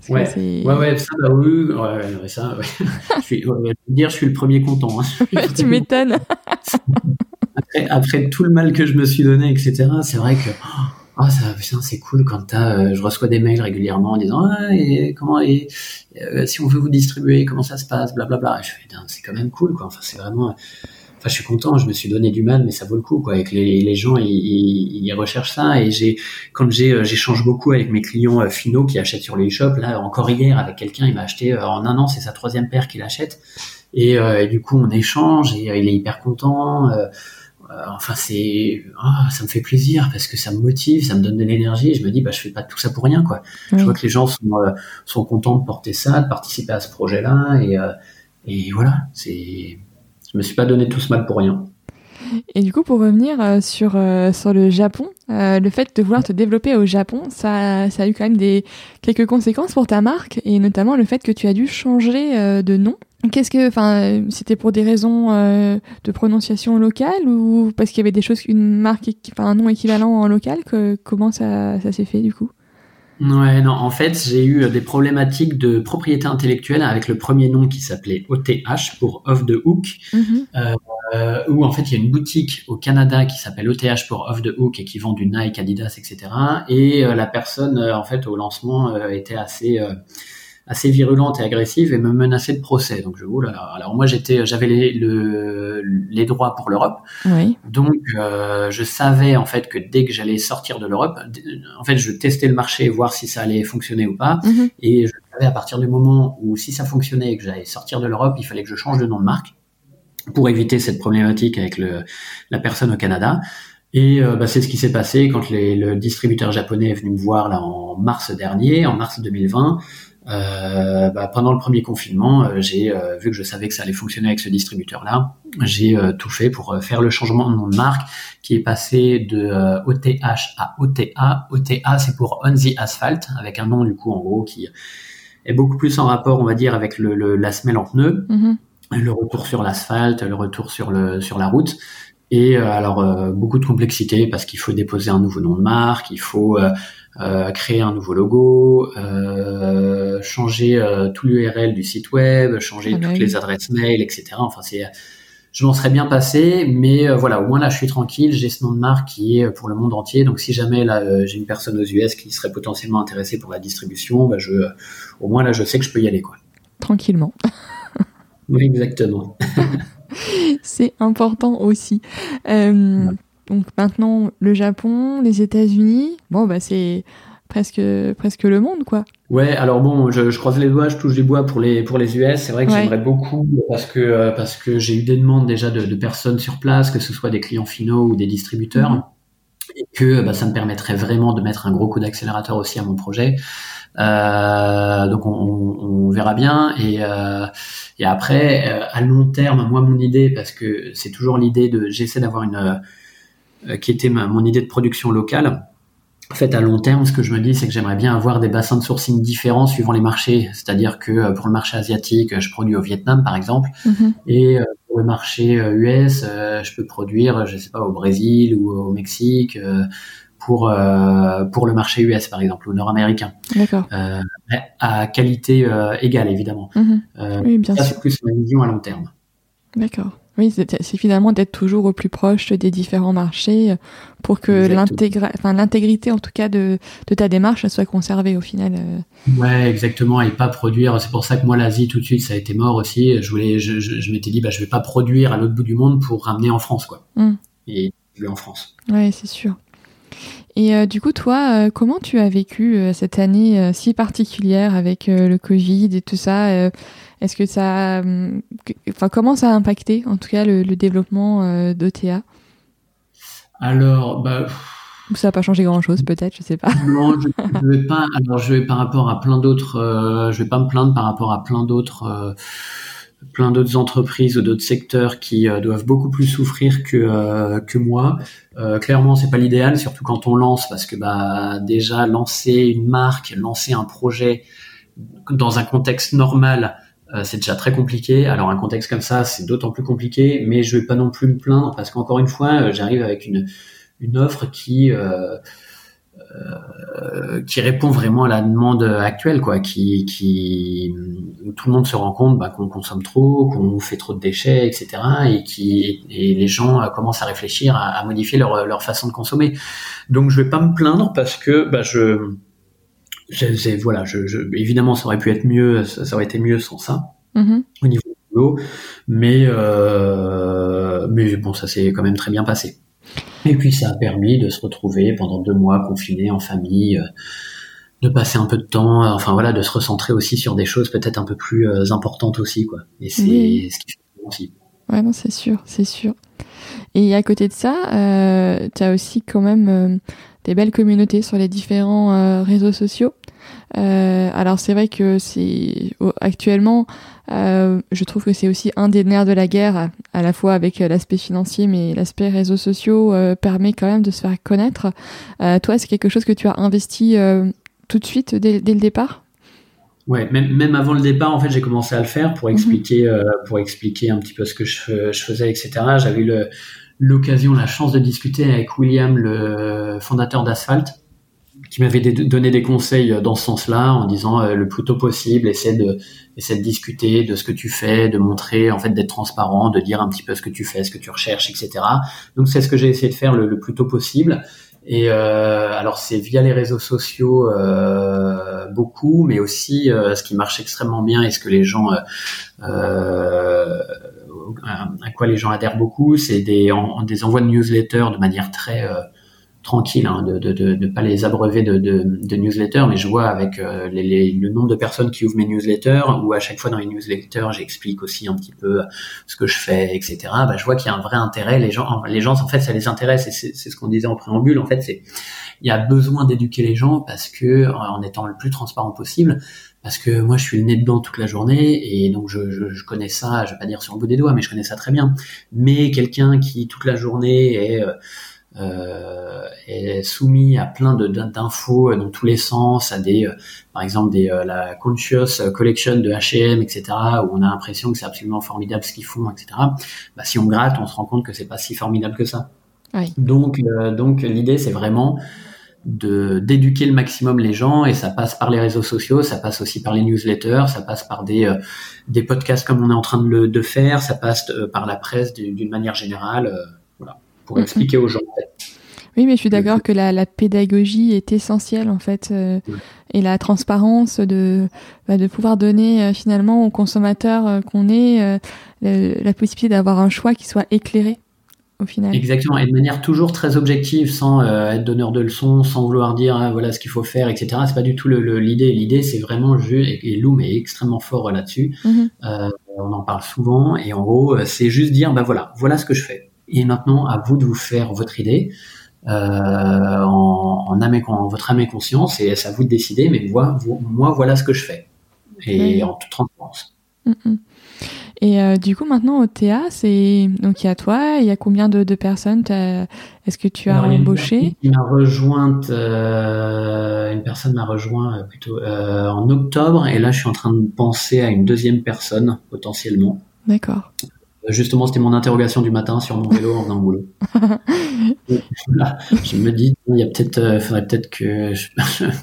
ouais. ouais, ouais, ça, bah oui, ouais, ça, ouais. je suis, dire, je suis le premier content. Hein. tu m'étonnes. après, après, tout le mal que je me suis donné, etc., c'est vrai que oh, ah ça putain c'est cool quand t'as euh, je reçois des mails régulièrement en disant ah, comment et euh, si on veut vous distribuer comment ça se passe blablabla. Bla, bla. je fais c'est quand même cool quoi. Enfin c'est vraiment enfin je suis content je me suis donné du mal mais ça vaut le coup quoi. Avec les, les gens ils, ils, recherchent ça. Et j'ai quand j'ai euh, j'échange beaucoup avec mes clients finaux qui achètent sur les shops là encore hier avec quelqu'un il m'a acheté en un an c'est sa troisième paire qu'il achète. Et, et, du coup on échange et il est hyper content euh, enfin c'est ah, ça me fait plaisir parce que ça me motive ça me donne de l'énergie je me dis bah je fais pas tout ça pour rien quoi. Je vois que les gens sont euh, sont contents de porter ça de participer à ce projet là et euh, et voilà c'est je me suis pas donné tout ce mal pour rien et du coup, pour revenir sur, sur le Japon, le fait de vouloir te développer au Japon, ça, ça a eu quand même des, quelques conséquences pour ta marque, et notamment le fait que tu as dû changer de nom. Qu'est-ce que, enfin, c'était pour des raisons euh, de prononciation locale ou parce qu'il y avait des choses, une marque, enfin un nom équivalent en local, que, comment ça, ça s'est fait du coup? Ouais, non, en fait, j'ai eu des problématiques de propriété intellectuelle avec le premier nom qui s'appelait OTH pour Off the Hook, mhm. euh, où en fait il y a une boutique au Canada qui s'appelle OTH pour Off the Hook et qui vend du Nike, Adidas, etc. Et euh, la personne, euh, en fait, au lancement, était assez assez virulente et agressive et me menaçait de procès. Donc je oh là là. Alors moi j'étais, j'avais les, le, les droits pour l'Europe. Oui. Donc euh, je savais en fait que dès que j'allais sortir de l'Europe, en fait je testais le marché voir si ça allait fonctionner ou pas. Mhm. Et je savais à partir du moment où si ça fonctionnait et que j'allais sortir de l'Europe, il fallait que je change de nom de marque pour éviter cette problématique avec le, la personne au Canada. Et euh, bah, c'est ce qui s'est passé quand les, le distributeur japonais est venu me voir là en mars dernier, en mars 2020. Euh, bah, pendant le premier confinement, euh, j'ai euh, vu que je savais que ça allait fonctionner avec ce distributeur-là. J'ai tout fait pour faire le changement de nom de marque, qui est passé de OTH à OTA. OTA, c'est pour On the Asphalt, avec un nom du coup en gros qui est beaucoup plus en rapport, on va dire, avec le, la semelle en pneu. Mm-hmm. Le retour sur l'asphalte, le retour sur le sur la route. Et alors beaucoup de complexité parce qu'il faut déposer un nouveau nom de marque, il faut euh, créer un nouveau logo, euh, changer euh, tout l'URL du site web, changer ah bah toutes les adresses mail, etc. Enfin, c'est, je m'en serais bien passé, mais voilà, au moins là, je suis tranquille. J'ai ce nom de marque qui est pour le monde entier. Donc, si jamais là, j'ai une personne aux US qui serait potentiellement intéressée pour la distribution, bah, je, au moins là, je sais que je peux y aller, quoi. Tranquillement. oui, exactement. c'est important aussi. Euh, donc maintenant, le Japon, les États-Unis, bon, bah c'est presque presque le monde quoi. Ouais, alors bon, je, je, croise les doigts, je touche les bois pour les pour les US. C'est vrai que j'aimerais beaucoup parce que euh, parce que j'ai eu des demandes déjà de, de, personnes sur place, que ce soit des clients finaux ou des distributeurs, mhm. et que bah, ça me permettrait vraiment de mettre un gros coup d'accélérateur aussi à mon projet. Euh, donc on, on, verra bien et euh, et après euh, à long terme, moi mon idée parce que c'est toujours l'idée de j'essaie d'avoir une euh, qui était ma, mon idée de production locale. En fait, à long terme, ce que je me dis, c'est que j'aimerais bien avoir des bassins de sourcing différents suivant les marchés. C'est-à-dire que euh, pour le marché asiatique, je produis au Vietnam, par exemple, mhm. et pour le marché US, je peux produire, je sais pas, au Brésil ou au Mexique, pour pour le marché US, par exemple, ou nord-américain. D'accord. à qualité égale, évidemment. Mhm. oui, bien ça, sûr. C'est plus ma vision à long terme. D'accord. Oui, c'est finalement d'être toujours au plus proche des différents marchés pour que l'intégrité, en tout cas, de, ta démarche soit conservée au final. Euh. Ouais, exactement, et pas produire. C'est pour ça que moi, l'Asie, tout de suite, ça a été mort aussi. Je voulais, je, je, m'étais dit, bah, je vais pas produire à l'autre bout du monde pour ramener en France, quoi. Mmh. Et en France. Ouais, c'est sûr. Et euh, du coup, toi, euh, comment tu as vécu cette année si particulière avec le Covid et tout ça est-ce que ça, hum, enfin, comment ça a impacté, en tout cas, le, développement euh, d'OTA Alors, bah, ça n'a pas changé grand-chose, peut-être, je sais pas. Non, je, ne vais pas. Alors, je vais par rapport à plein d'autres, euh, je vais pas me plaindre par rapport à plein d'autres. Euh, plein d'autres entreprises ou d'autres secteurs qui doivent beaucoup plus souffrir que que moi. Euh, clairement, c'est pas l'idéal, surtout quand on lance, parce que bah déjà lancer une marque, lancer un projet dans un contexte normal, euh, c'est déjà très compliqué. Alors un contexte comme ça, c'est d'autant plus compliqué, mais je vais pas non plus me plaindre parce qu'encore une fois, euh, j'arrive avec une, une offre qui euh, euh, qui répond vraiment à la demande actuelle, quoi, qui, qui où tout le monde se rend compte bah, qu'on consomme trop, qu'on fait trop de déchets, etc. Et qui et les gens commencent à réfléchir à, à modifier leur, leur façon de consommer. Donc je vais pas me plaindre parce que bah, je voilà, je, je, évidemment, ça aurait pu être mieux, ça, aurait été mieux sans ça mm-hmm. au niveau du boulot, mais euh, mais bon, ça s'est quand même très bien passé. Et puis ça a permis de se retrouver pendant deux mois confinés en famille, euh, de passer un peu de temps, euh, enfin voilà, de se recentrer aussi sur des choses peut-être un peu plus euh, importantes aussi, quoi. Et c'est ce qui fait aussi. Ouais, non, c'est sûr, c'est sûr. Et à côté de ça, euh, tu as aussi quand même des belles communautés sur les différents réseaux sociaux. Alors c'est vrai que c'est actuellement, euh, je trouve que c'est aussi un des nerfs de la guerre, à la fois avec l'aspect financier, mais l'aspect réseaux sociaux euh, permet quand même de se faire connaître. Euh, toi, c'est quelque chose que tu as investi euh, tout de suite dès, dès le départ? Ouais, même, même avant le départ, en fait, j'ai commencé à le faire pour mhm. expliquer, pour expliquer un petit peu ce que je, je faisais, etc. J'avais eu l'occasion, la chance de discuter avec William, le fondateur d'Asphalt qui m'avait donné des conseils dans ce sens-là, en disant le plus tôt possible, essaie de, essaie de discuter de ce que tu fais, de montrer, en fait, d'être transparent, de dire un petit peu ce que tu fais, ce que tu recherches, etc. Donc c'est ce que j'ai essayé de faire le, le plus tôt possible. Et euh, alors c'est via les réseaux sociaux euh, beaucoup, mais aussi euh, ce qui marche extrêmement bien et ce que les gens à quoi les gens adhèrent beaucoup, c'est des, des envois de newsletters de manière très tranquille, hein, de ne de, de, pas les abreuver de, de, newsletters, mais je vois avec euh, les, le nombre de personnes qui ouvrent mes newsletters, ou à chaque fois dans les newsletters, j'explique aussi un petit peu ce que je fais, etc. Bah, je vois qu'il y a un vrai intérêt. Les gens, les gens, en fait, ça les intéresse, et c'est ce qu'on disait en préambule. En fait, c'est il y a besoin d'éduquer les gens parce que en étant le plus transparent possible, parce que moi je suis le nez dedans toute la journée et donc je, je, connais ça, je vais pas dire sur le bout des doigts, mais je connais ça très bien. Mais quelqu'un qui toute la journée est euh, euh, est soumis à plein d'infos dans tous les sens, à des, euh, par exemple, des, euh, la Conscious Collection de H&M, etc., où on a l'impression que c'est absolument formidable ce qu'ils font, etc. Bah, si on gratte, on se rend compte que c'est pas si formidable que ça. Oui. Donc, donc l'idée, c'est vraiment de d'éduquer le maximum les gens et ça passe par les réseaux sociaux, ça passe aussi par les newsletters, ça passe par des des podcasts comme on est en train de le de faire, ça passe par la presse d'une manière générale pour expliquer aux gens. Oui, mais je suis d'accord que la, pédagogie est essentielle en fait, euh, et la transparence de bah, de pouvoir donner euh, finalement aux consommateurs euh, qu'on est la possibilité d'avoir un choix qui soit éclairé au final. Exactement, et de manière toujours très objective, sans être donneur de leçons, sans vouloir dire ah, voilà ce qu'il faut faire, etc. C'est pas du tout l'idée. L'idée, c'est vraiment juste, et, Loom est extrêmement fort là-dessus. Mm-hmm. on en parle souvent, et en gros, c'est juste dire bah voilà, voilà ce que je fais et maintenant, à vous de vous faire votre idée euh, en, en, âme en votre âme et conscience, et c'est à vous de décider. Mais moi, moi voilà ce que je fais, et en toute transparence. Mm, mm. Et euh, du coup, maintenant, au TA, c'est donc il y a toi, il y a combien de, de personnes? Est-ce que tu as embauché? Il m'a rejointe, euh, une personne m'a rejoint plutôt euh, en octobre, et là, je suis en train de penser à une deuxième personne potentiellement. D'accord. Justement, c'était mon interrogation du matin sur mon vélo en venant au boulot. je me dis, il y a peut-être, euh, faudrait peut-être que je,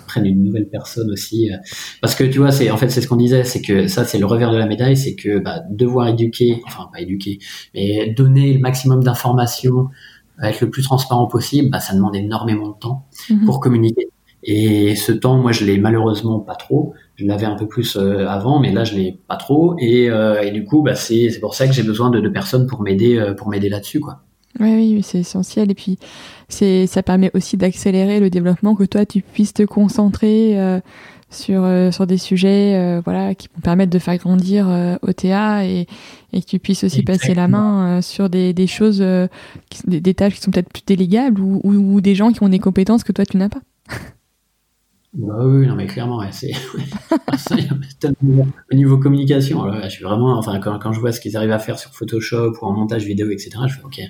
prenne une nouvelle personne aussi, euh, parce que tu vois, c'est en fait c'est ce qu'on disait, c'est que ça c'est le revers de la médaille, c'est que bah, devoir éduquer, enfin pas éduquer, mais donner le maximum d'informations, être le plus transparent possible, bah, ça demande énormément de temps mhm. pour communiquer. Et ce temps, moi, je l'ai malheureusement pas trop. Je l'avais un peu plus euh, avant, mais là, je l'ai pas trop. Et, euh, et du coup, bah, c'est pour ça que j'ai besoin de, de, personnes pour m'aider euh, pour m'aider là-dessus, quoi. Oui, oui, c'est essentiel. Et puis, c'est ça permet aussi d'accélérer le développement, que toi, tu puisses te concentrer sur sur des sujets, voilà, qui vont permettre de faire grandir OTA et, et que tu puisses aussi passer la main sur des, des choses, des, des, tâches qui sont peut-être plus délégables ou, ou, ou des gens qui ont des compétences que toi, tu n'as pas. Bah oui, non mais clairement, ouais, c'est au niveau communication. Alors, je suis vraiment, enfin, quand, quand je vois ce qu'ils arrivent à faire sur Photoshop ou en montage vidéo, etc., je fais ok,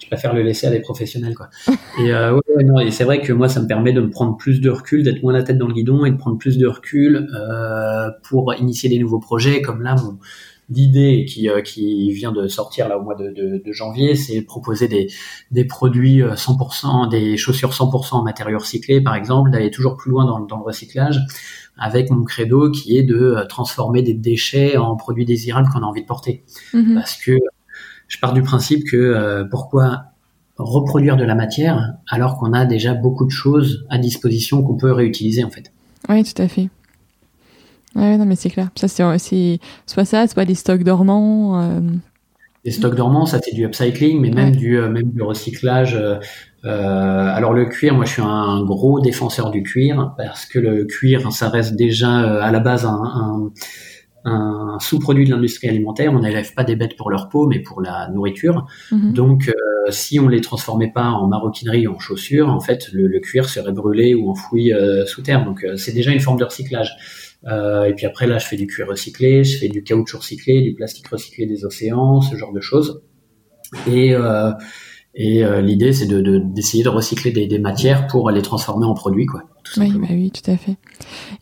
je préfère le laisser à des professionnels, quoi. Et, euh, ouais, non, et c'est vrai que moi, ça me permet de me prendre plus de recul, d'être moins la tête dans le guidon et de prendre plus de recul euh, pour initier des nouveaux projets, comme là, mon l'idée qui, euh, qui vient de sortir là au mois de, de, de janvier, c'est proposer des, des produits 100%, euh, des chaussures 100% en matériaux recyclés, par exemple, d'aller toujours plus loin dans, dans, le recyclage, avec mon credo qui est de euh, transformer des déchets en produits désirables qu'on a envie de porter. Mm-hmm. Parce que je pars du principe que pourquoi reproduire de la matière alors qu'on a déjà beaucoup de choses à disposition qu'on peut réutiliser en fait. Oui, tout à fait. Ouais, non, mais c'est clair. Ça, c'est soit ça, soit des stocks dormants. Euh... Des stocks dormants, ça c'est du upcycling, mais même du euh, même du recyclage. Euh, euh, alors le cuir, moi je suis un gros défenseur du cuir parce que le cuir, ça reste déjà euh, à la base un, un, un sous-produit de l'industrie alimentaire. On n'élève pas des bêtes pour leur peau, mais pour la nourriture. Mhm. Donc, euh, si on les transformait pas en maroquinerie ou en chaussures, en fait, le, le cuir serait brûlé ou enfoui euh, sous terre. Donc, c'est déjà une forme de recyclage. Euh, et puis après, là, je fais du cuir recyclé, je fais du caoutchouc recyclé, du plastique recyclé des océans, ce genre de choses. Et, euh, et euh, l'idée, c'est d'essayer de, d'essayer de, recycler des, des, matières pour les transformer en produits, quoi. Oui, bah oui, tout à fait.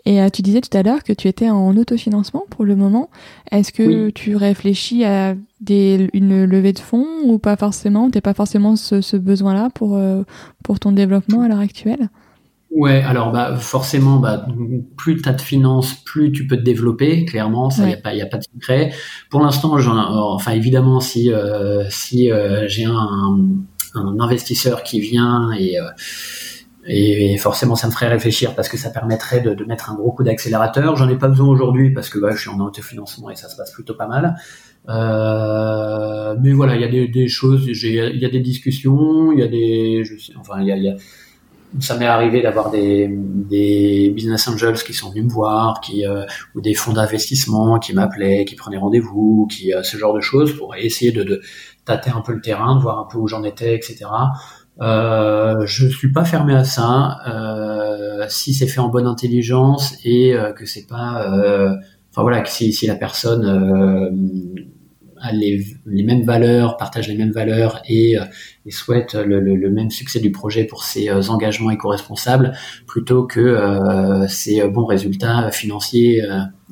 Et tu disais tout à l'heure que tu étais en autofinancement pour le moment. Est-ce que tu réfléchis à des, une levée de fonds ou pas forcément? T'es pas forcément ce, ce besoin-là pour, pour ton développement à l'heure actuelle? Ouais, alors bah forcément, bah, plus tu as de finances, plus tu peux te développer. Clairement, ça, il n'y a a pas de secret. Pour l'instant, enfin évidemment, si euh, si euh, j'ai un, un, investisseur qui vient et et, forcément, ça me ferait réfléchir parce que ça permettrait de, de mettre un gros coup d'accélérateur. J'en ai pas besoin aujourd'hui parce que bah, je suis en autofinancement et ça se passe plutôt pas mal. Euh, mais voilà, il y a des, des choses, il y a des discussions, il y a des, je sais, enfin, il y a, y a ça m'est arrivé d'avoir des, des business angels qui sont venus me voir, qui euh, ou des fonds d'investissement qui m'appelaient, qui prenaient rendez-vous, qui euh, ce genre de choses pour essayer de, de tâter un peu le terrain, de voir un peu où j'en étais, etc. Euh, je suis pas fermé à ça euh, si c'est fait en bonne intelligence et euh, que c'est pas, euh, enfin voilà, si, si la personne les, mêmes valeurs, partage les mêmes valeurs et, et souhaite le, le, le, même succès du projet pour ses engagements éco-responsables plutôt que ses bons résultats financiers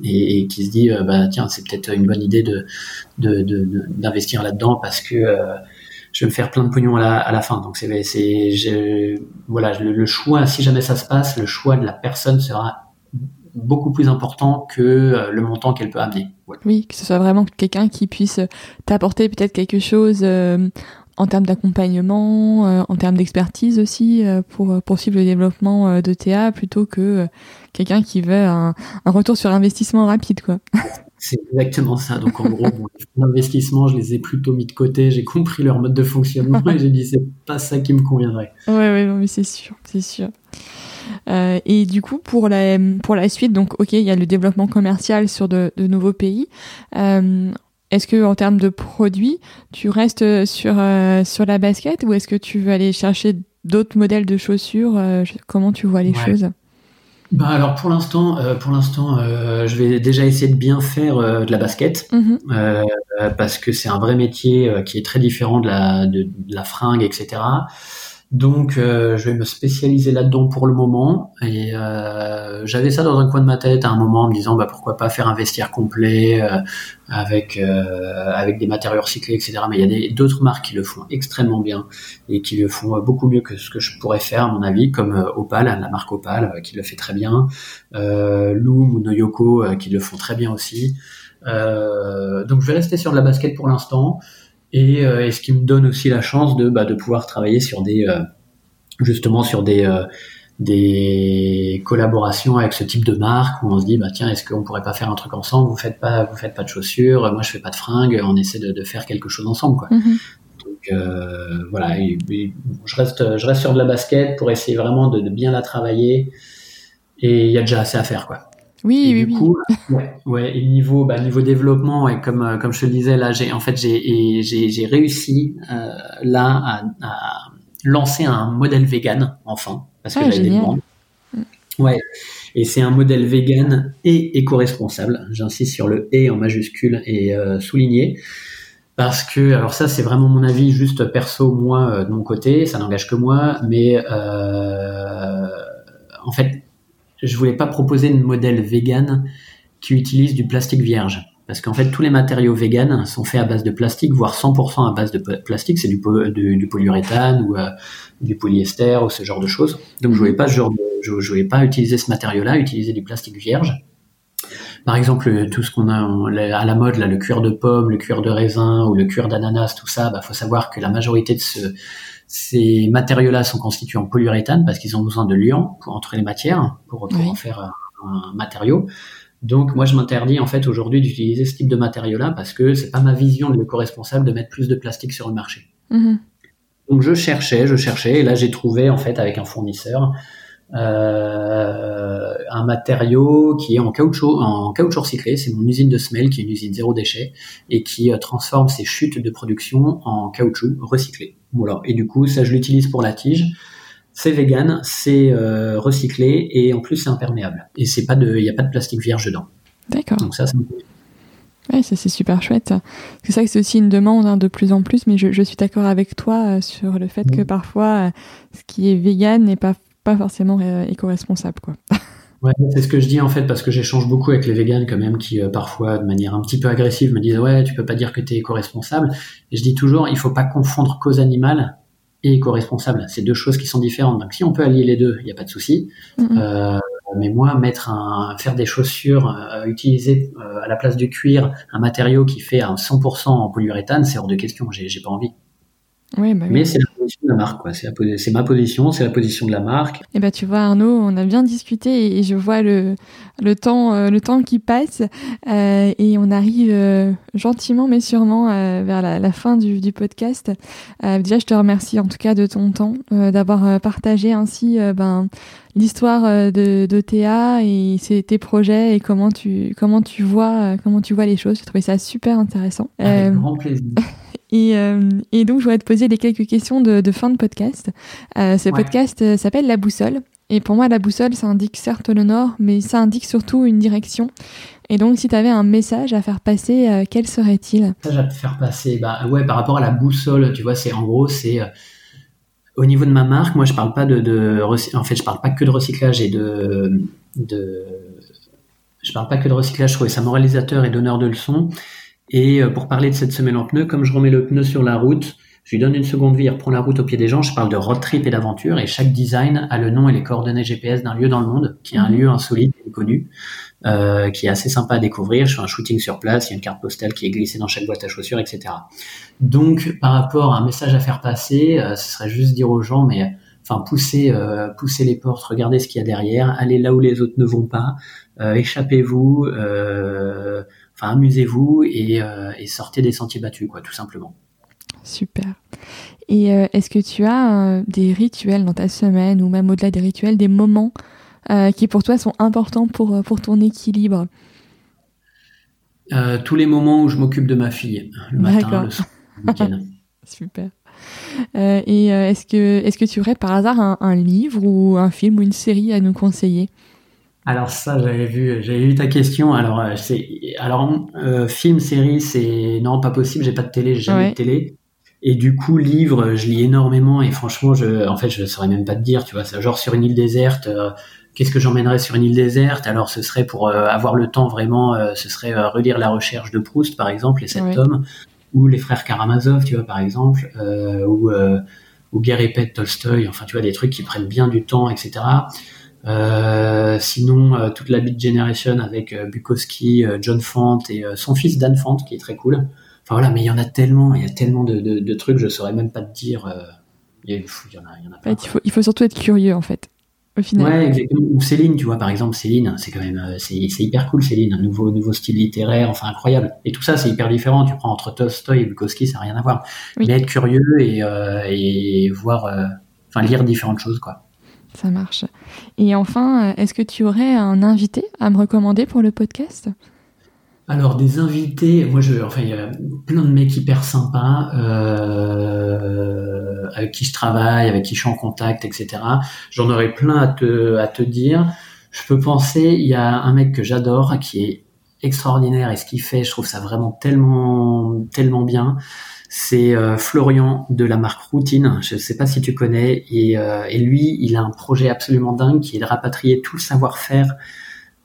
et, qui se dit bah tiens c'est peut-être une bonne idée de d'investir de, de, là-dedans parce que je vais me faire plein de pognon à la, fin. Donc c'est, voilà, le, choix, si jamais ça se passe, le choix de la personne sera beaucoup plus important que euh, le montant qu'elle peut amener. Oui, que ce soit vraiment quelqu'un qui puisse t'apporter peut-être quelque chose euh, en termes d'accompagnement, euh, en termes d'expertise aussi pour poursuivre le développement de TA plutôt que quelqu'un qui veut un, un, retour sur investissement rapide, quoi. C'est exactement ça. Donc en gros, bon, les d'investissement, je les ai plutôt mis de côté. J'ai compris leur mode de fonctionnement et j'ai dit c'est pas ça qui me conviendrait. Ouais, ouais, mais c'est sûr, c'est sûr. Euh, et du coup, pour la, pour la suite, donc ok, il y a le développement commercial sur de, de nouveaux pays. Euh, est-ce que en termes de produits, tu restes sur euh, sur la basket ou est-ce que tu veux aller chercher d'autres modèles de chaussures Comment tu vois les choses? Bah alors pour l'instant, euh, pour l'instant, euh, je vais déjà essayer de bien faire euh, de la basket mhm. parce que c'est un vrai métier qui est très différent de la de, de la fringue, etc. Donc, euh, je vais me spécialiser là-dedans pour le moment. Et euh, j'avais ça dans un coin de ma tête à un moment, en me disant bah pourquoi pas faire un vestiaire complet euh, avec avec des matériaux recyclés, etc. Mais il y a d'autres marques qui le font extrêmement bien et qui le font beaucoup mieux que ce que je pourrais faire, à mon avis, comme Opal, la marque Opal, qui le fait très bien, Loom ou Noyoko, qui le font très bien aussi. donc, je vais rester sur de la basket pour l'instant. Euh, et, ce qui me donne aussi la chance de, bah, de pouvoir travailler sur des euh, justement sur des euh, des collaborations avec ce type de marque où on se dit bah tiens est-ce qu'on pourrait pas faire un truc ensemble? Vous faites pas vous faites pas de chaussures moi je fais pas de fringues on essaie de, de faire quelque chose ensemble quoi. Mm-hmm. donc euh, voilà je reste je reste sur de la basket pour essayer vraiment de, de bien la travailler. Et il y a déjà assez à faire quoi oui, oui, du coup, ouais, ouais, et niveau, bah, niveau développement, et comme, euh, comme je te le disais, là, j'ai, en fait, j'ai, j'ai, j'ai réussi, euh, là, à, à, lancer un modèle vegan, enfin, parce que ah, j'avais des demandes. Ouais. Et c'est un modèle vegan et éco-responsable. J'insiste sur le et en majuscule et euh, souligné. Parce que, alors ça, c'est vraiment mon avis juste perso, moi, euh, de mon côté, ça n'engage que moi, mais en fait, je voulais pas proposer un modèle vegan qui utilise du plastique vierge. Parce qu'en fait, tous les matériaux vegan sont faits à base de plastique, voire 100% à base de plastique. C'est du, polyuréthane ou euh, du polyester ou ce genre de choses. Donc, je voulais pas genre je, voulais pas utiliser ce matériau-là, utiliser du plastique vierge. Par exemple, tout ce qu'on a à la mode, là, le cuir de pomme, le cuir de raisin ou le cuir d'ananas, tout ça, bah, faut savoir que la majorité de ce, ces matériaux-là sont constitués en polyuréthane parce qu'ils ont besoin de liant pour entrer les matières, pour, en faire un, matériau. Donc moi je m'interdis en fait aujourd'hui d'utiliser ce type de matériau-là parce que c'est pas ma vision de l'éco-responsable de mettre plus de plastique sur le marché. Mm-hmm. Donc je cherchais, je cherchais, et là j'ai trouvé en fait avec un fournisseur euh, un matériau qui est en caoutchouc, en caoutchouc recyclé. C'est mon usine de semelle qui est une usine zéro déchet et qui euh, transforme ses chutes de production en caoutchouc recyclé. Voilà. Et du coup, ça, je l'utilise pour la tige. C'est vegan, c'est euh, recyclé et en plus c'est imperméable. Et c'est pas de, il n'y a pas de plastique vierge dedans. D'accord. Donc ça, ça Ouais, ça c'est super chouette. C'est ça que c'est aussi une demande hein, de plus en plus, mais je, je suis d'accord avec toi sur le fait que parfois ce qui est vegan n'est pas pas forcément éco-responsable, quoi. Ouais, c'est ce que je dis en fait parce que j'échange beaucoup avec les véganes quand même qui euh, parfois de manière un petit peu agressive me disent ouais tu peux pas dire que tu es éco-responsable et je dis toujours il faut pas confondre cause animale et éco-responsable. C'est deux choses qui sont différentes. Donc si on peut allier les deux, il n'y a pas de souci. Mhm. Euh, mais moi, mettre un, faire des chaussures, euh, utiliser à la place du cuir un matériau qui fait un 100% en polyuréthane, c'est hors de question. J'ai, pas envie. Oui, bah oui. Mais c'est la position de la marque, quoi. C'est, la posi- c'est ma position, c'est la position de la marque. Eh ben, tu vois, Arnaud, on a bien discuté et je vois le, le, temps, euh, le temps qui passe euh, et on arrive euh, gentiment mais sûrement euh, vers la, la fin du, du podcast. Déjà, je te remercie en tout cas de ton temps, d'avoir partagé ainsi ben, l'histoire euh, de d'OTA et ses- tes projets et comment tu, comment, tu vois, comment tu vois les choses. J'ai trouvé ça super intéressant. Avec grand plaisir. Et, euh, et donc, je voudrais te poser les quelques questions de, de fin de podcast. Euh, ce Ouais. podcast euh, s'appelle La Boussole. Et pour moi, la boussole, ça indique certes le nord, mais ça indique surtout une direction. Et donc, si tu avais un message à faire passer, euh, quel serait-il? Message à faire passer bah ouais par rapport à la boussole tu vois c'est en gros c'est au niveau de ma marque moi je parle pas de, en fait je parle pas que de recyclage et de de je parle pas que de recyclage je trouvais ça moralisateur et donneur de leçons et euh, pour parler de cette semelle en pneu comme je remets le pneu sur la route je lui donne une seconde vie, il reprend la route au pied des gens. Je parle de road trip et d'aventure, et chaque design a le nom et les coordonnées GPS d'un lieu dans le monde, qui est un Mhm. lieu insolite et connu, euh, qui est assez sympa à découvrir. Je fais un shooting sur place, il y a une carte postale qui est glissée dans chaque boîte à chaussures, etc. Donc, par rapport à un message à faire passer, euh, ce serait juste dire aux gens, mais enfin, pousser, euh, pousser les portes, regardez ce qu'il y a derrière, allez là où les autres ne vont pas, euh, échappez-vous, euh, enfin, amusez-vous et, euh, et sortez des sentiers battus, quoi, tout simplement. Super. Et euh, est-ce que tu as euh, des rituels dans ta semaine, ou même au-delà des rituels, des moments qui pour toi sont importants pour, pour ton équilibre? Euh, tous les moments où je m'occupe de ma fille, le matin, le soir, le week-end. Super. Euh, et euh, est-ce que, est-ce que tu aurais par hasard un, un livre ou un film ou une série à nous conseiller? Alors ça, j'avais vu, j'avais vu ta question. Alors euh, c'est, alors euh, film, série, c'est non pas possible. J'ai pas de télé, j'ai jamais Ouais. de télé. Et du coup, livre, je lis énormément et franchement, je, en fait, je saurais même pas te dire. Tu vois, genre sur une île déserte. euh, Qu'est-ce que j'emmènerais sur une île déserte? Alors, ce serait pour avoir le temps vraiment. ce serait relire la recherche de Proust, par exemple, les sept Ouais. tomes, ou les frères Karamazov, tu vois, par exemple, ou ou Guerre et paix de Tolstoï. Enfin, tu vois, des trucs qui prennent bien du temps, etc. Euh, sinon, euh, toute la Beat Generation avec euh, Bukowski, euh, John Font et son fils Dan Font, qui est très cool. Enfin voilà, mais il y en a tellement, il y a tellement de, de, de trucs, je saurais même pas te dire. il, y a, pff, il y en a, il y en a En plein. fait, il, faut, il faut surtout être curieux, en fait, au final. Ouais, exactement. Ou Céline, tu vois, par exemple, Céline, c'est quand même, c'est hyper cool, Céline, un nouveau, nouveau style littéraire, enfin incroyable. Et tout ça, c'est hyper différent. Tu prends entre Tolstoy et Bukowski, ça n'a rien à voir. Oui. Mais être curieux et, et voir, enfin lire différentes choses, quoi. Ça marche. Et enfin, euh, est-ce que tu aurais un invité à me recommander pour le podcast? Alors des invités, moi je, enfin il y a plein de mecs hyper sympas euh, avec qui je travaille, avec qui je suis en contact, etc. J'en aurais plein à te à te dire. Je peux penser, il y a un mec que j'adore qui est extraordinaire et ce qu'il fait, je trouve ça vraiment tellement tellement bien. C'est euh, Florian de la marque Routine. Je ne sais pas si tu connais. Et, euh, et lui, il a un projet absolument dingue qui est de rapatrier tout le savoir-faire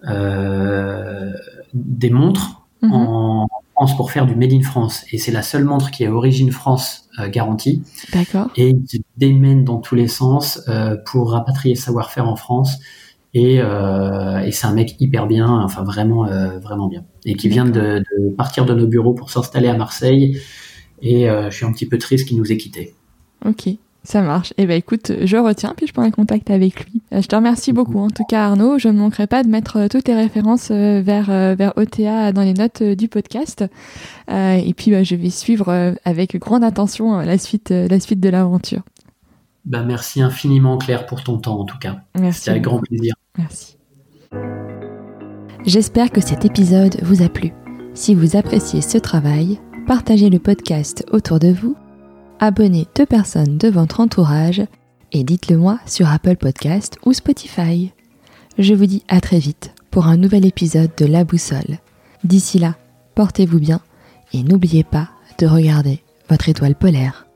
euh, des montres Mhm. en France pour faire du Made in France. Et c'est la seule montre qui est origine France garantie. D'accord. Et il se démène dans tous les sens euh, pour rapatrier le savoir-faire en France. Et, euh, et c'est un mec hyper bien, enfin vraiment, euh, vraiment bien. Et qui vient de, de partir de nos bureaux pour s'installer à Marseille. Et euh, je suis un petit peu triste qu'il nous ait quittés. Ok, ça marche. Eh ben écoute, je retiens, puis je prends un contact avec lui. Euh, Je te remercie beaucoup, en tout cas Arnaud. Je ne manquerai pas de mettre euh, toutes les références vers, vers OTA dans les notes du podcast. Et puis bah, je vais suivre avec grande attention la suite, la suite de l'aventure. Ben, merci infiniment Claire pour ton temps en tout cas. Merci. C'était avec grand plaisir. Merci. J'espère que cet épisode vous a plu. Si vous appréciez ce travail, partagez le podcast autour de vous, abonnez deux personnes de votre entourage et dites-le moi sur Apple Podcast ou Spotify. Je vous dis à très vite pour un nouvel épisode de La Boussole. D'ici là, portez-vous bien et n'oubliez pas de regarder votre étoile polaire.